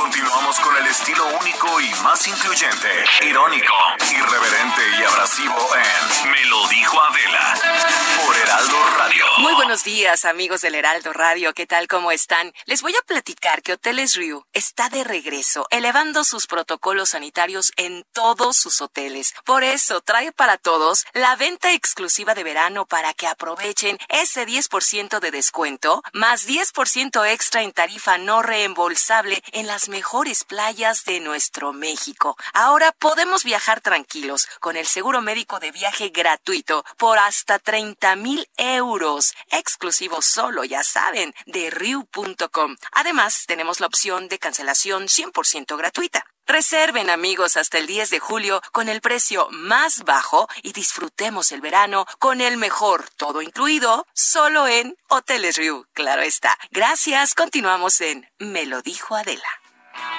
Continuamos con el estilo único y más incluyente, irónico, irreverente y abrasivo en Me lo dijo Adela por Heraldo Radio. Muy buenos días, amigos del Heraldo Radio. ¿Qué tal? ¿Cómo están? Les voy a platicar que Hoteles Riu está de regreso, elevando sus protocolos sanitarios en todos sus hoteles. Por eso trae para todos la venta exclusiva de verano para que aprovechen ese 10% de descuento, más 10% extra en tarifa no reembolsable en las mejores playas de nuestro México. Ahora podemos viajar tranquilos con el seguro médico de viaje gratuito por hasta 30 mil euros, exclusivo solo, ya saben, de riu.com. Además, tenemos la opción de cancelación 100% gratuita. Reserven amigos hasta el 10 de julio con el precio más bajo y disfrutemos el verano con el mejor todo incluido solo en Hoteles Riu. Claro está. Gracias. Continuamos en Me lo dijo Adela.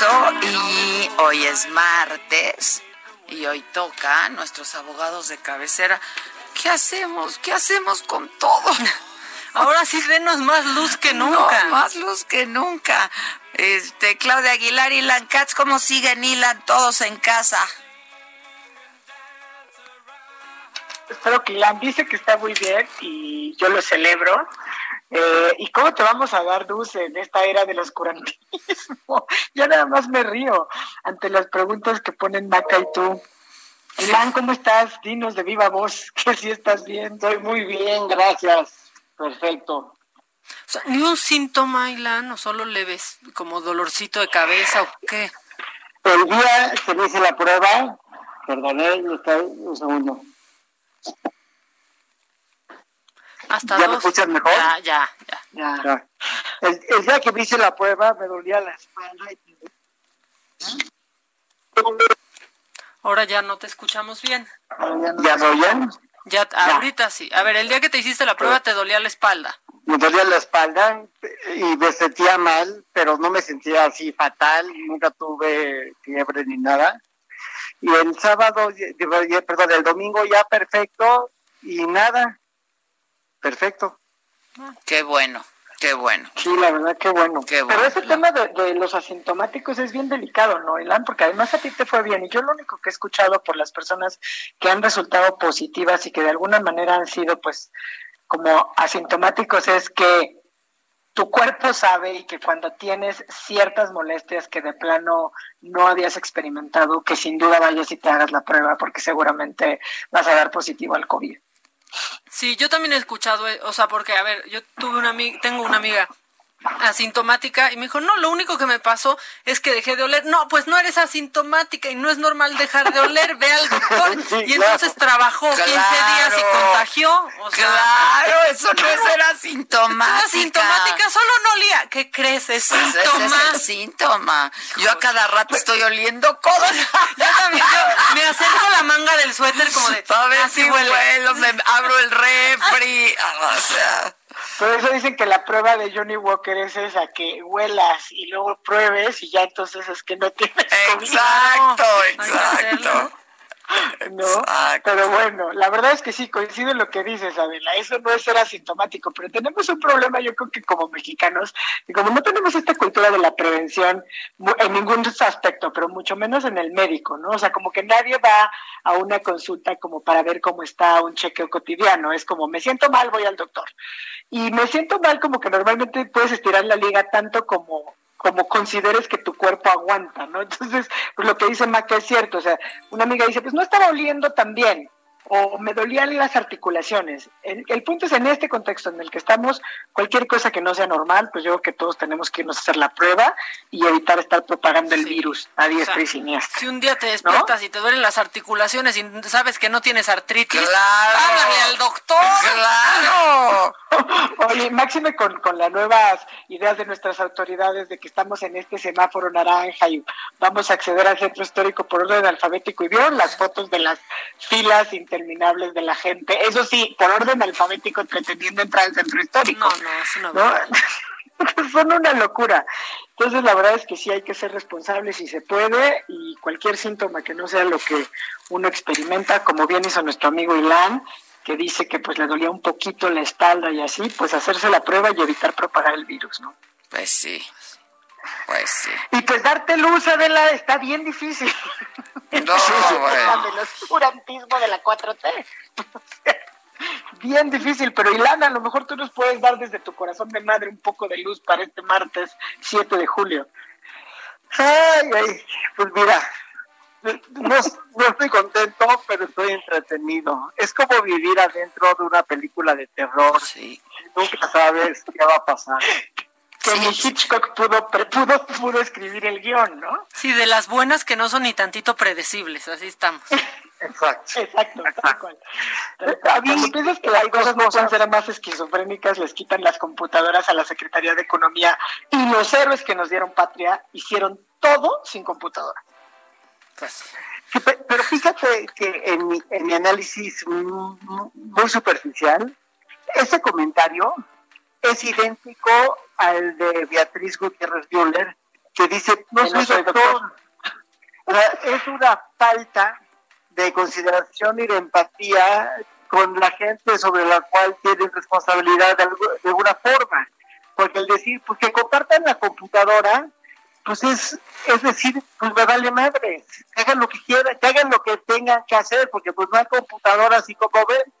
Regreso y hoy es martes y hoy toca a nuestros abogados de cabecera. ¿Qué hacemos? ¿Qué hacemos con todo? Ahora sí denos más luz que nunca. No, más luz que nunca. Este, Claudia Aguilar y Ilan Katz, ¿cómo siguen Ilan todos en casa? espero que Ilan dice que está muy bien y yo lo celebro. Eh, ¿Y cómo te vamos a dar dulce en esta era del oscurantismo? ya nada más me río ante las preguntas que ponen Maca y tú. Ilan, ¿cómo estás? Dinos de viva voz que si estás bien. Estoy muy bien, gracias. Perfecto. O sea, ni un síntoma, Ilan, o solo le ves como dolorcito de cabeza o qué. El día que me hice la prueba, perdoné, está un segundo. Hasta ¿Ya dos. me escuchas mejor? Ya, ya, ya. Ya. El, el día que me hice la prueba me dolía la espalda. y- Ahora ya no te escuchamos bien. ¿Ya me oyen? Ya, ahorita sí. A ver, el día que te hiciste la prueba te dolía la espalda. Me dolía la espalda y me sentía mal, pero no me sentía así fatal, nunca tuve fiebre ni nada. Y el sábado, perdón, el domingo ya perfecto y nada, perfecto. Qué bueno, qué bueno. Sí, la verdad, qué bueno. Qué Pero bueno. ese tema de, de los asintomáticos es bien delicado, ¿no, Ilan? Porque además a ti te fue bien. Y yo lo único que he escuchado por las personas que han resultado positivas y que de alguna manera han sido, pues, como asintomáticos es que tu cuerpo sabe y que cuando tienes ciertas molestias que de plano no habías experimentado, que sin duda vayas y te hagas la prueba porque seguramente vas a dar positivo al COVID. Sí, yo también he escuchado, eh, o sea, porque, a ver, yo tuve una amiga, tengo una amiga asintomática y me dijo, no, lo único que me pasó es que dejé de oler. No, pues no eres asintomática y no es normal dejar de oler, ve al doctor. y entonces trabajó 15 días y contagió. O sea, Claro, eso no es ser asintomática. Asintomática solo no olía. ¿Qué crees? Es Pues síntoma. es el síntoma. Yo a cada rato estoy oliendo cosas. Yo también, yo me acerco a la manga del suéter como de, A ver si huele. me abro el refri. ah, O sea, Por eso dicen que la prueba de Johnny Walker es esa, que huelas y luego pruebes y ya entonces es que no tienes COVID. exacto, exacto. ¿No? Pero bueno, la verdad es que sí, coincido en lo que dices, Adela, eso no es ser asintomático, pero tenemos un problema, yo creo que como mexicanos, y como no tenemos esta cultura de la prevención en ningún aspecto, pero mucho menos en el médico, ¿no? O sea, como que nadie va a una consulta como para ver cómo está un chequeo cotidiano, es como, me siento mal, voy al doctor. Y me siento mal como que normalmente puedes estirar la liga tanto como como consideres que tu cuerpo aguanta, ¿no? Entonces, pues lo que dice Maca es cierto, o sea, una amiga dice, pues no estaba oliendo tan bien, o me dolían las articulaciones. El, el punto es en este contexto en el que estamos, cualquier cosa que no sea normal, pues yo creo que todos tenemos que irnos a hacer la prueba y evitar estar propagando el virus a diestra O sea, y siniestra. Si un día te despiertas y te duelen las articulaciones y sabes que no tienes artritis, Claro. háblale al doctor. Claro. Oye, máxime con, con las nuevas ideas de nuestras autoridades de que estamos en este semáforo naranja y vamos a acceder al centro histórico por orden alfabético y vieron las fotos de las filas interminables de la gente. Eso sí, por orden alfabético pretendiendo entrar al centro histórico. No, no, es una ¿no? Son una locura. Entonces, la verdad es que sí hay que ser responsables si se puede y cualquier síntoma que no sea lo que uno experimenta, como bien hizo nuestro amigo Ilan, que dice que pues le dolía un poquito la espalda y así, pues hacerse la prueba y evitar propagar el virus, ¿no? Pues sí. Pues sí. Y pues darte luz, Adela, está bien difícil. No. Del oscurantismo de la 4T. bien difícil, pero Ilana, a lo mejor tú nos puedes dar desde tu corazón de madre un poco de luz para este martes 7 de julio. Ay, ay, pues mira, no, no estoy contento, pero estoy entretenido. Es como vivir adentro de una película de terror. Nunca sabes qué va a pasar. Que ni Hitchcock pudo, pre- pudo, pudo escribir el guion, ¿no? Sí, de las buenas que no son ni tantito predecibles, así estamos. Exacto. Exacto, tal cual. Cuando piensas que las cosas no pueden ser más esquizofrénicas, les quitan las computadoras a la Secretaría de Economía y los héroes que nos dieron patria hicieron todo sin computadora. Sí, pe- pero fíjate que en mi, en mi análisis muy superficial, ese comentario es idéntico al de Beatriz Gutiérrez Müller, que dice, no soy doctor. O sea, es una falta de consideración y de empatía con la gente sobre la cual tienen responsabilidad de, algo- de alguna forma. Porque el decir, pues que compartan la computadora, pues es, es decir, pues me vale madre, que hagan lo que quieran, que hagan lo que tengan que hacer, porque pues no hay computadoras y como ven.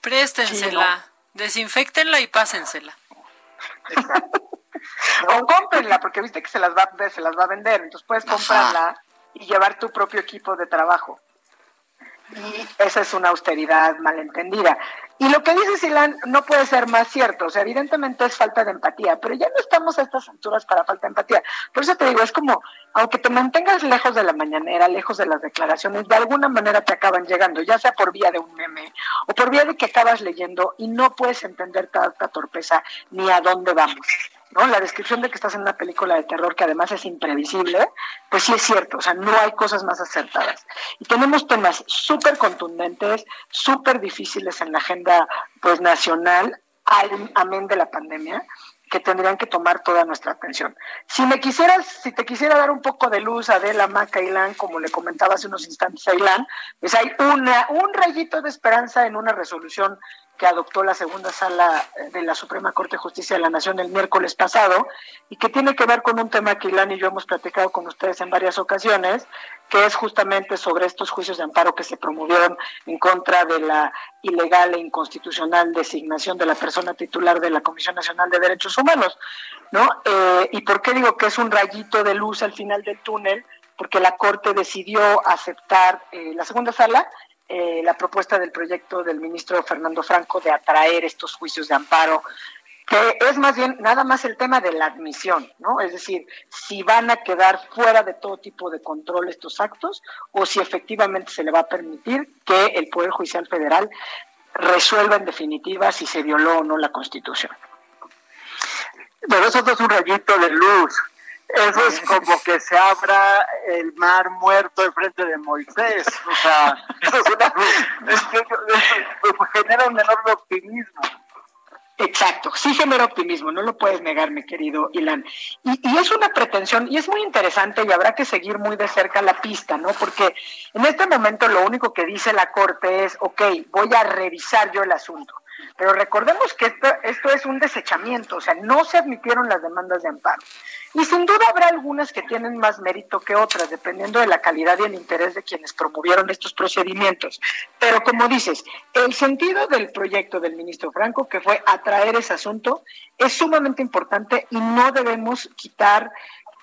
Préstensela, desinfectenla y pásensela. o cómprenla, porque viste que se las va se las va a vender, entonces puedes comprarla y llevar tu propio equipo de trabajo. Y esa es una austeridad malentendida. Y lo que dice Silán no puede ser más cierto, o sea, evidentemente es falta de empatía, pero ya no estamos a estas alturas para falta de empatía. Por eso te digo, es como, aunque te mantengas lejos de la mañanera, lejos de las declaraciones, de alguna manera te acaban llegando, ya sea por vía de un meme o por vía de que acabas leyendo y no puedes entender tanta torpeza ni a dónde vamos. ¿No? La descripción de que estás en una película de terror que además es imprevisible, pues sí es cierto, o sea, no hay cosas más acertadas. Y tenemos temas súper contundentes, súper difíciles en la agenda pues nacional, al, amén de la pandemia, que tendrían que tomar toda nuestra atención. Si me quisieras, si te quisiera dar un poco de luz a Adela, Maca, Ilan, como le comentaba hace unos instantes a Ilan, pues hay una, un rayito de esperanza en una resolución que adoptó la segunda sala de la Suprema Corte de Justicia de la Nación el miércoles pasado y que tiene que ver con un tema que Ilan y yo hemos platicado con ustedes en varias ocasiones, que es justamente sobre estos juicios de amparo que se promovieron en contra de la ilegal e inconstitucional designación de la persona titular de la Comisión Nacional de Derechos Humanos, ¿no? Eh, ¿Y por qué digo que es un rayito de luz al final del túnel? Porque la Corte decidió aceptar eh, la segunda sala eh, la propuesta del proyecto del ministro Fernando Franco de atraer estos juicios de amparo, que es más bien nada más el tema de la admisión, ¿no? Es decir, si van a quedar fuera de todo tipo de control estos actos o si efectivamente se le va a permitir que el Poder Judicial Federal resuelva en definitiva si se violó o no la Constitución. Pero eso es un rayito de luz. Eso es como que se abra el mar muerto en frente de Moisés. O sea, eso es una, genera un enorme optimismo. Exacto, sí genera optimismo, no lo puedes negar, mi querido Ilan. Y, y, es una pretensión, y es muy interesante, y habrá que seguir muy de cerca la pista, ¿no? Porque en este momento lo único que dice la Corte es, ok, voy a revisar yo el asunto. Pero recordemos que esto, es un desechamiento, o sea, no se admitieron las demandas de amparo. Y sin duda habrá algunas que tienen más mérito que otras, dependiendo de la calidad y el interés de quienes promovieron estos procedimientos. Pero como dices, el sentido del proyecto del ministro Franco, que fue atraer ese asunto, es sumamente importante y no debemos quitar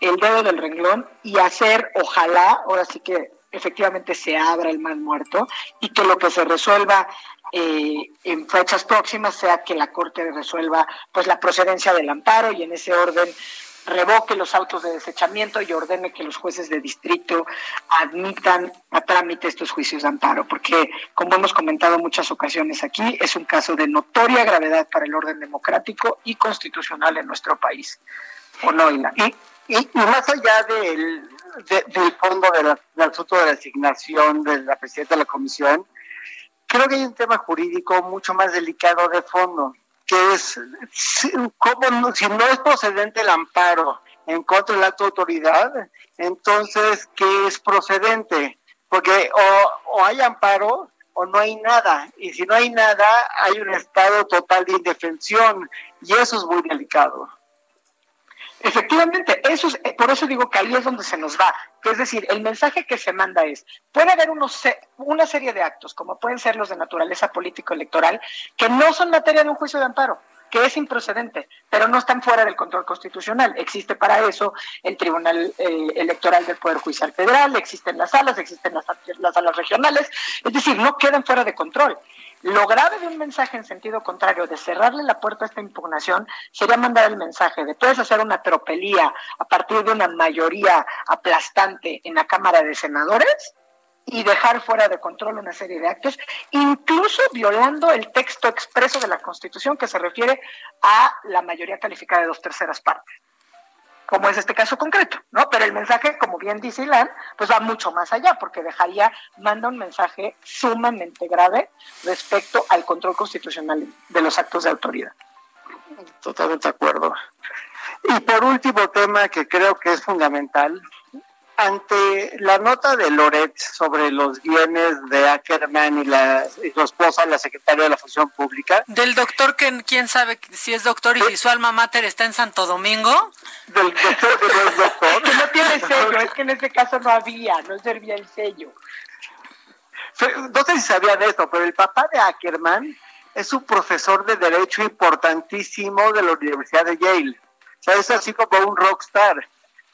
el dedo del renglón y hacer, ojalá, ahora sí que efectivamente se abra el mal muerto y que lo que se resuelva eh, en fechas próximas sea que la Corte resuelva pues la procedencia del amparo y en ese orden revoque los autos de desechamiento y ordene que los jueces de distrito admitan a trámite estos juicios de amparo, porque como hemos comentado en muchas ocasiones aquí, es un caso de notoria gravedad para el orden democrático y constitucional en nuestro país. ¿O no, Y, y, más allá del, del fondo del asunto de la asignación de la presidenta de la comisión, creo que hay un tema jurídico mucho más delicado de fondo que es ¿cómo si no es procedente el amparo en contra de la autoridad, entonces ¿qué es procedente? Porque o hay amparo o no hay nada, y si no hay nada, hay un estado total de indefensión, y eso es muy delicado. Efectivamente, eso es, por eso digo que ahí es donde se nos va. es decir, el mensaje que se manda es, puede haber unos, una serie de actos, como pueden ser los de naturaleza político-electoral, que no son materia de un juicio de amparo, que es improcedente, pero no están fuera del control constitucional. Existe para eso el Tribunal eh, Electoral del Poder Judicial Federal, existen las salas, existen las, las salas regionales, es decir, no quedan fuera de control. Lo grave de un mensaje en sentido contrario, de cerrarle la puerta a esta impugnación, sería mandar el mensaje de puedes hacer una tropelía a partir de una mayoría aplastante en la Cámara de Senadores y dejar fuera de control una serie de actos, incluso violando el texto expreso de la Constitución que se refiere a la mayoría calificada de dos terceras partes como es este caso concreto, ¿no? Pero el mensaje, como bien dice Ilan, pues va mucho más allá, porque dejaría, manda un mensaje sumamente grave respecto al control constitucional de los actos de autoridad. Totalmente de acuerdo. Y por último tema que creo que es fundamental, ante la nota de Loret sobre los bienes de Ackerman y, la, y su esposa, la secretaria de la Función Pública. Del doctor que quién sabe si es doctor y si su alma mater está en Santo Domingo. Del doctor que no es doctor. que no tiene sello, es que en este caso no había, no servía el sello. No sé si sabían esto, pero el papá de Ackerman es un profesor de derecho importantísimo de la Universidad de Yale. O sea, es así como un rockstar.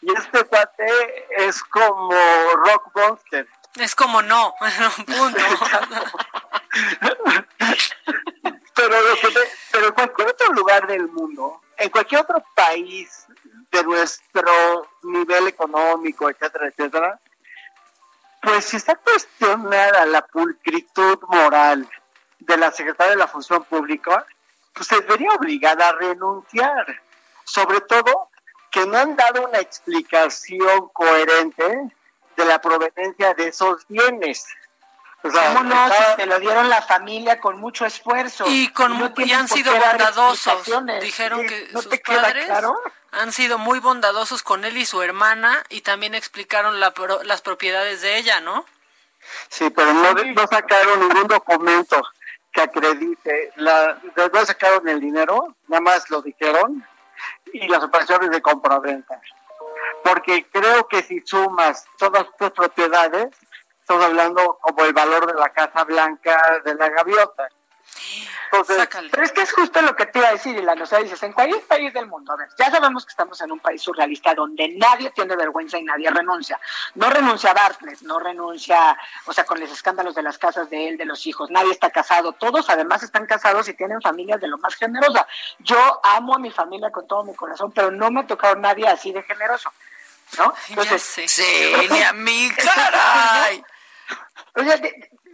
Y este cuate es como Rock Monster. Es como no, punto. pero, pero en cualquier otro lugar del mundo, en cualquier otro país de nuestro nivel económico, etcétera, etcétera, pues si está cuestionada la pulcritud moral de la secretaria de la Función Pública, pues se vería obligada a renunciar. Sobre todo que no han dado una explicación coherente de la proveniencia de esos bienes. O sea, ¿Cómo no? Si se lo dieron la familia con mucho esfuerzo. Y, con, no y han sido bondadosos. Dijeron que sus padres han sido muy bondadosos con él y su hermana y también explicaron la, las propiedades de ella, ¿no? Sí, pero no, no sacaron ningún documento que acredite. La, no sacaron el dinero, nada más lo dijeron y las operaciones de compra-venta. Porque creo que si sumas todas tus propiedades, estamos hablando como el valor de la Casa Blanca de la gaviota. Pero es que es justo lo que te iba a decir, Ilana. O sea, dices, en cualquier país del mundo, a ver, ya sabemos que estamos en un país surrealista donde nadie tiene vergüenza y nadie renuncia. No renuncia a Bartlett, no renuncia, o sea, con los escándalos de las casas de él, de los hijos. Nadie está casado. Todos además están casados y tienen familias de lo más generosa. Yo amo a mi familia con todo mi corazón, pero no me ha tocado nadie así de generoso. ¿No? Entonces, sí, ni a mí, caray. O sea,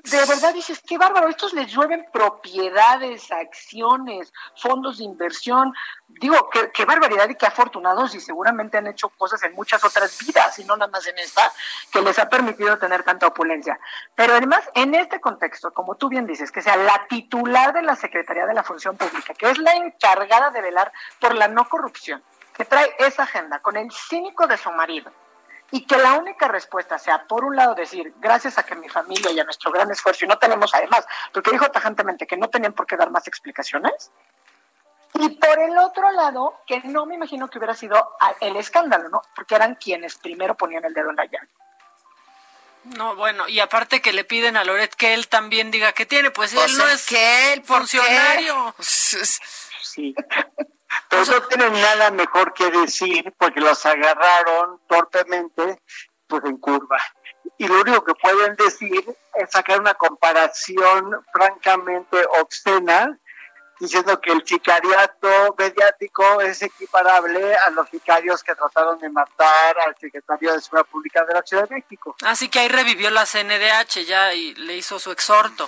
de, verdad dices, qué bárbaro, estos les llueven propiedades, acciones, fondos de inversión. Digo, qué, qué, barbaridad y qué afortunados y seguramente han hecho cosas en muchas otras vidas y no nada más en esta, que les ha permitido tener tanta opulencia. Pero además, en este contexto, como tú bien dices, que sea la titular de la Secretaría de la Función Pública, que es la encargada de velar por la no corrupción, que trae esa agenda con el cínico de su marido, y que la única respuesta sea, por un lado, decir, gracias a que mi familia y a nuestro gran esfuerzo, y no tenemos además, porque dijo tajantemente que no tenían por qué dar más explicaciones, y por el otro lado, que no me imagino que hubiera sido el escándalo, ¿no? Porque eran quienes primero ponían el dedo en la llave. No, bueno, y aparte que le piden a Loret que él también diga que tiene, pues, él no es que él funcionario. Sí. Pero no tienen nada mejor que decir porque los agarraron torpemente pues en curva. Y lo único que pueden decir es sacar una comparación francamente obscena diciendo que el sicariato mediático es equiparable a los sicarios que trataron de matar al secretario de Seguridad Pública de la Ciudad de México. Así que ahí revivió la CNDH ya y le hizo su exhorto.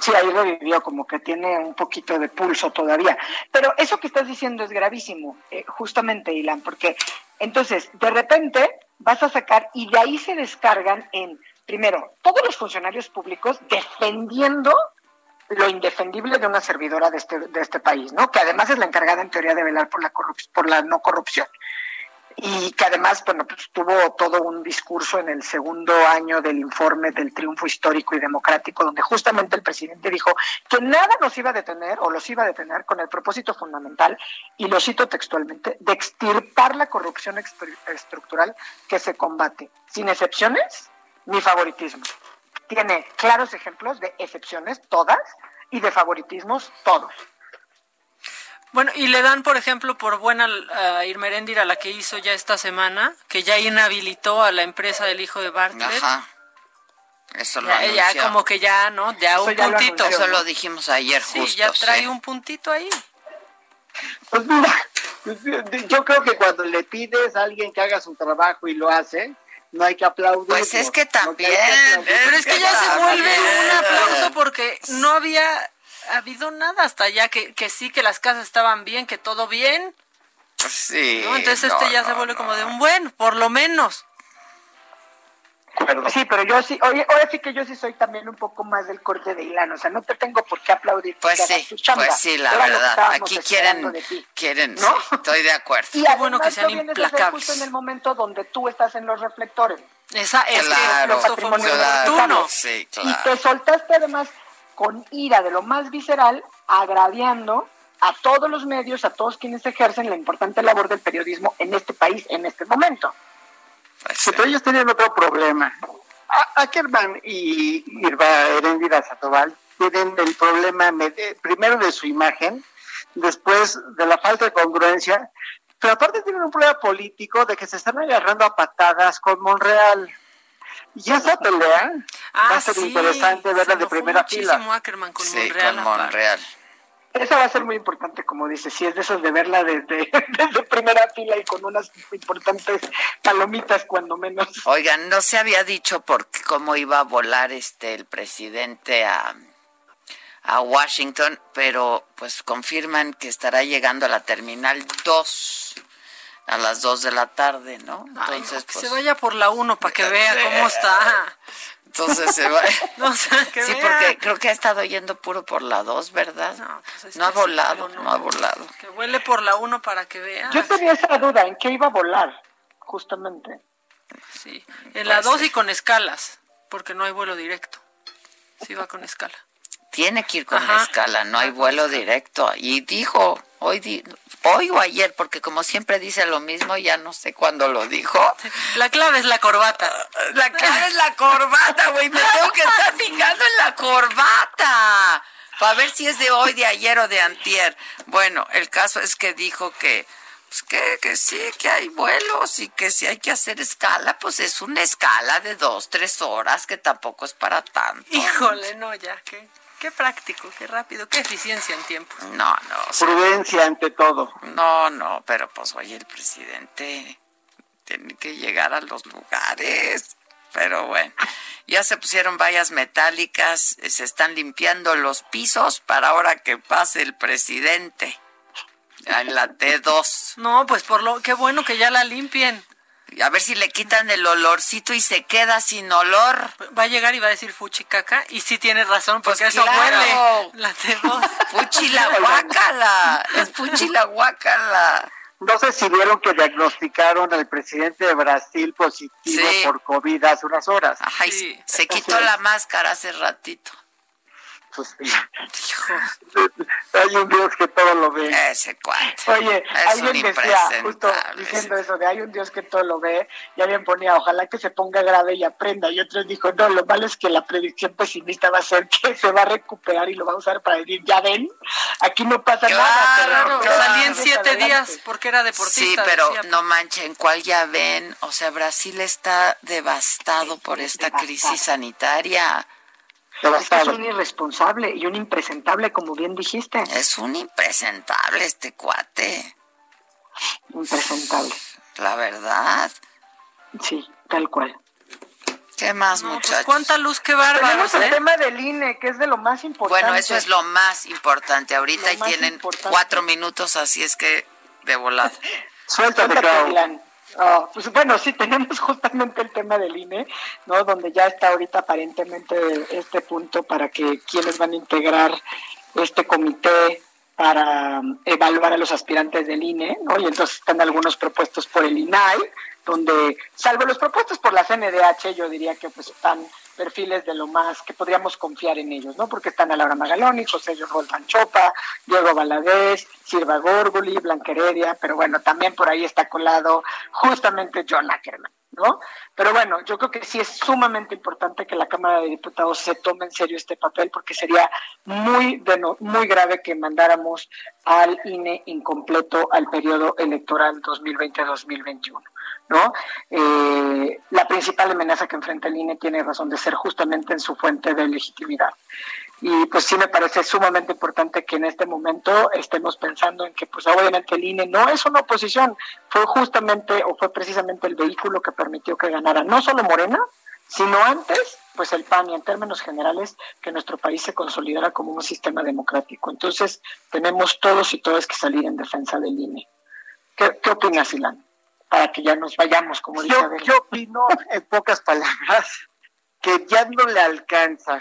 Sí, ahí revivió, como que tiene un poquito de pulso todavía. Pero eso que estás diciendo es gravísimo, eh, justamente, Ilan, porque entonces, de repente vas a sacar y de ahí se descargan en, primero, todos los funcionarios públicos defendiendo lo indefendible de una servidora de este, de este país, ¿no? Que además es la encargada en teoría de velar por la, por la no corrupción y que además, bueno, pues tuvo todo un discurso en el segundo año del informe del triunfo histórico y democrático, donde justamente el presidente dijo que nada nos iba a detener o los iba a detener con el propósito fundamental, y lo cito textualmente, de extirpar la corrupción estructural que se combate, sin excepciones ni favoritismo. Tiene claros ejemplos de excepciones, todas, y de favoritismos, todos. Bueno, y le dan, por ejemplo, por buena a Irmeréndira, la que hizo ya esta semana, que ya inhabilitó a la empresa del hijo de Bartlett. Ajá. Eso lo ya, ya como que ya, ¿no? Ya un puntito. Eso lo dijimos ayer sí, ya trae un puntito ahí. Pues mira, yo creo que cuando le pides a alguien que haga su trabajo y lo hace, no hay que aplaudir. Pues es que también. pero es que ya se vuelve un aplauso porque no había ha habido nada hasta allá, que, que sí, que las casas estaban bien, que todo bien. Sí. Entonces este ya se vuelve como de un buen, por lo menos. Sí, pero yo sí, oye, ahora sí que yo sí soy también un poco más del corte de Ilano, o sea, no te tengo por qué aplaudir. Pues que sí, pues sí, la Era que verdad. Aquí quieren, de ti. quieren, ¿No? sí, estoy de acuerdo. Y además lo vienes a hacer justo en el momento donde tú estás en los reflectores. Esa es Claro, que muy claro. Sí, Y te soltaste además con ira de lo más visceral, agraviando a todos los medios, a todos quienes ejercen la importante labor del periodismo en este país en este momento. Sí, pero ellos tienen otro problema. A- Ackerman y Irva Heréndira Sandoval tienen el problema eh, primero de su imagen, después de la falta de congruencia, pero aparte tienen un problema político de que se están agarrando a patadas con Monreal. Y esa pelea va a ser interesante verla de primera fila. Ackerman con Sí, Monreal. con Monreal. Eso va a ser muy importante, como dices, si es de esos de verla desde, desde primera fila y con unas importantes palomitas cuando menos. Oigan, no se había dicho por qué- cómo iba a volar este el presidente a, a Washington, pero pues confirman que estará llegando a la terminal 2 a las 2 de la tarde, ¿no? Ay, Entonces, no, que pues, se vaya por la 1 para que vea Sí. cómo está. entonces se va. No, o sea, que sí, vea. porque creo que ha estado yendo puro por la 2, ¿verdad? No, pues ha que volado, sí, no. ha volado. Que huele por la 1 para que vea. Yo tenía esa duda, ¿en qué iba a volar? Justamente. Sí, en la Puede 2 ser. y con escalas, porque no hay vuelo directo. Sí va con escala. Tiene que ir con Ajá. escala, no hay vuelo directo. Y dijo, hoy, di- hoy o ayer, porque como siempre dice lo mismo, ya no sé cuándo lo dijo. La clave es la corbata. La clave es la corbata, güey. Me tengo que estar fijando en la corbata. Para ver si es de hoy, de ayer o de antier. Bueno, el caso es que dijo que, pues que, que sí, que hay vuelos y que si hay que hacer escala, pues es una escala de dos, tres horas, que tampoco es para tanto. Híjole, no, ya, qué, qué práctico, qué rápido, qué eficiencia en tiempo. No, no. o sea, Prudencia ante todo. No, no, pero pues oye, el presidente tiene que llegar a los lugares. Pero bueno, ya se pusieron vallas metálicas, se están limpiando los pisos para ahora que pase el presidente. Ya En la T2. No, pues por lo, qué bueno que ya la limpien. A ver si le quitan el olorcito y se queda sin olor. Va a llegar y va a decir fuchicaca, y sí tiene razón, porque Pues eso claro. huele. La T2. Fuchi la guácala. Es fuchi la guácala. No sé si vieron que diagnosticaron al presidente de Brasil positivo Sí. por COVID hace unas horas. Ay, se- se quitó la máscara hace ratito. Pues, hay un Dios que todo lo ve. Ese cuate. Oye, Es un alguien decía, justo diciendo eso de hay un Dios que todo lo ve, y alguien ponía, ojalá que se ponga grave y aprenda, y otros dijo, no, lo malo es que la predicción pesimista va a ser que se va a recuperar y lo va a usar para decir, ya ven, aquí no pasa nada. se Claro, recupera, salí en siete adelante". días porque era deportista. Sí, pero decía. no manchen, ¿cuál ya ven? O sea, Brasil está devastado por esta crisis sanitaria. Es un irresponsable y un impresentable, como bien dijiste. Es un impresentable este cuate, Impresentable. la verdad. Sí, tal cual. ¿Qué más, No, pues muchachos? cuánta luz, qué bárbaros, Tenemos el ¿eh? tema del INE, que es de lo más importante. Bueno, eso es lo más importante. Ahorita Lo y más tienen importante. cuatro minutos, así es que de volada. Suéltate, Suéltate, Ah, pues bueno, sí, tenemos justamente el tema del INE, ¿no? Donde ya está ahorita aparentemente este punto para que quienes van a integrar este comité para um, evaluar a los aspirantes del INE, ¿no? Y entonces están algunos propuestos por el INAI, donde, salvo los propuestos por la CNDH, yo diría que pues están perfiles de lo más que podríamos confiar en ellos, ¿no? Porque están a Laura Magaloni, José Rolfan Chopa, Diego Valadez, Silva Gorguli, Blanca Heredia, pero bueno, también por ahí está colado justamente John Ackerman, ¿no? Pero bueno, yo creo que sí es sumamente importante que la Cámara de Diputados se tome en serio este papel porque sería muy, de muy grave que mandáramos al INE incompleto al periodo electoral 2020-2021. ¿No? Eh, la principal amenaza que enfrenta el INE tiene razón de ser justamente en su fuente de legitimidad. Y pues sí me parece sumamente importante que en este momento estemos pensando en que pues obviamente el INE no es una oposición, fue justamente o fue precisamente el vehículo que permitió que ganara no solo Morena, sino antes pues el PAN y en términos generales que nuestro país se consolidara como un sistema democrático. Entonces tenemos todos y todas que salir en defensa del INE. ¿Qué, qué opinas, Ilan? Para que ya nos vayamos, como dice Yo, Adela. yo opino, en pocas palabras, que ya no le alcanza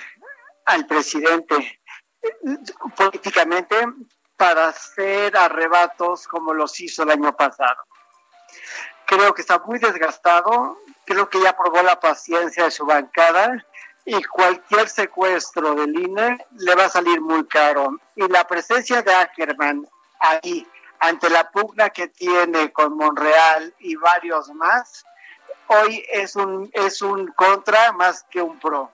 al presidente eh, políticamente para hacer arrebatos como los hizo el año pasado. Creo que está muy desgastado, creo que ya probó la paciencia de su bancada y cualquier secuestro del INE le va a salir muy caro. Y la presencia de Ackerman ahí, ante la pugna que tiene con Monreal y varios más, hoy es un, es un contra más que un pro.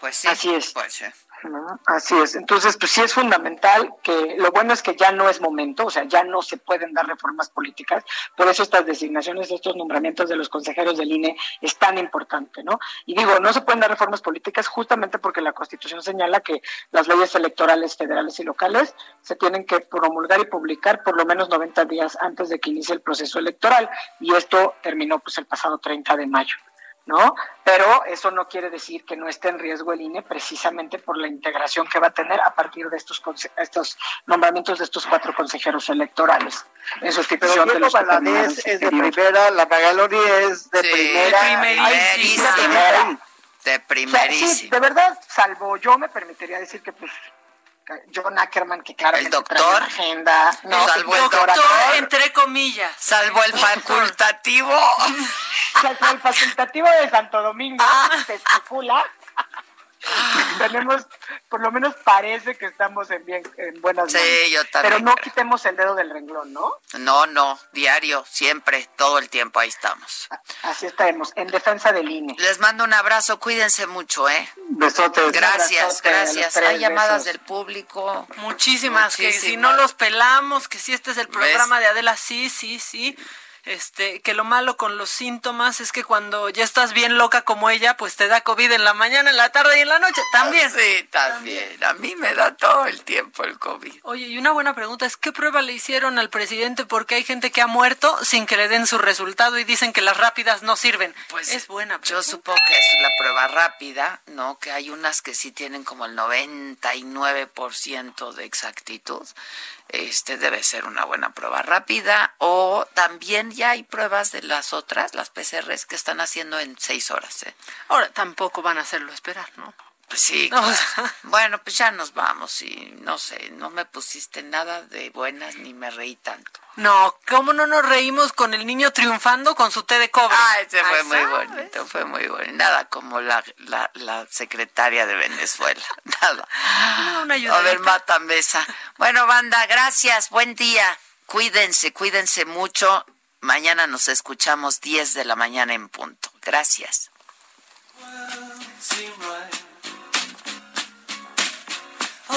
Pues sí. Así es. Pues. Así es. Entonces, pues sí es fundamental que lo bueno es que ya no es momento, o sea, ya no se pueden dar reformas políticas. Por eso estas designaciones, estos nombramientos de los consejeros del INE es tan importante, ¿no? Y digo, no se pueden dar reformas políticas justamente porque la Constitución señala que las leyes electorales federales y locales se tienen que promulgar y publicar por lo menos 90 días antes de que inicie el proceso electoral. Y esto terminó pues el pasado 30 de mayo. ¿No? Pero eso no quiere decir que no esté en riesgo el INE precisamente por la integración que va a tener a partir de estos estos nombramientos de estos cuatro consejeros electorales en Pero sustitución de Diego los Valadez es de primera, la Magaloni es de Sí, primera. de primerísima. De O sea, sí, de verdad, salvo yo me permitiría decir que pues John Ackerman, que claramente El doctor. agenda, no, Salvo el doctor. Entre comillas. Salvo el facultativo. Salvo el facultativo de Santo Domingo, Ah. se especula. Tenemos, por lo menos parece que estamos en bien, en buenas Sí, manos. yo también Pero no creo. quitemos el dedo del renglón, ¿no? No, no, diario, siempre, todo el tiempo, ahí estamos. Así estaremos, en defensa del INE. Les mando un abrazo, cuídense mucho, ¿eh? Besotes. Gracias, abrazote gracias. Hay llamadas besos. del público. Muchísimas, que si Muchísimas. no los pelamos, que si este es el programa de Adela, sí, sí, sí. Este, que lo malo con los síntomas es que cuando ya estás bien loca como ella, pues te da COVID en la mañana, en la tarde y en la noche. También. Sí, también. A mí me da todo el tiempo el COVID. Oye, y una buena pregunta es, ¿qué prueba le hicieron al presidente? Porque hay gente que ha muerto sin que le den su resultado y dicen que las rápidas no sirven. Pues es buena Yo pregunta. supongo que es la prueba rápida, ¿no? Que hay unas que sí tienen como el 99% de exactitud. Este debe ser una buena prueba rápida. O también ya hay pruebas de las otras, las PCRs, que están haciendo en seis horas, ¿eh? Ahora, tampoco van a hacerlo esperar, ¿no? Pues sí. No, claro. o sea. Bueno, pues ya nos vamos y no sé, no me pusiste nada de buenas ni me reí tanto. No, ¿cómo no nos reímos con el niño triunfando con su té de cobre? Ah, ese fue muy está, bonito, fue muy bonito. Nada como la, la, la secretaria de Venezuela, nada. Una A ayudadita. ver, mata mesa. Bueno, banda, gracias, buen día. Cuídense, cuídense mucho. Mañana nos escuchamos 10 de la mañana en punto. Gracias.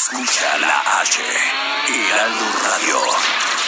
Escucha la H, Heraldo Radio.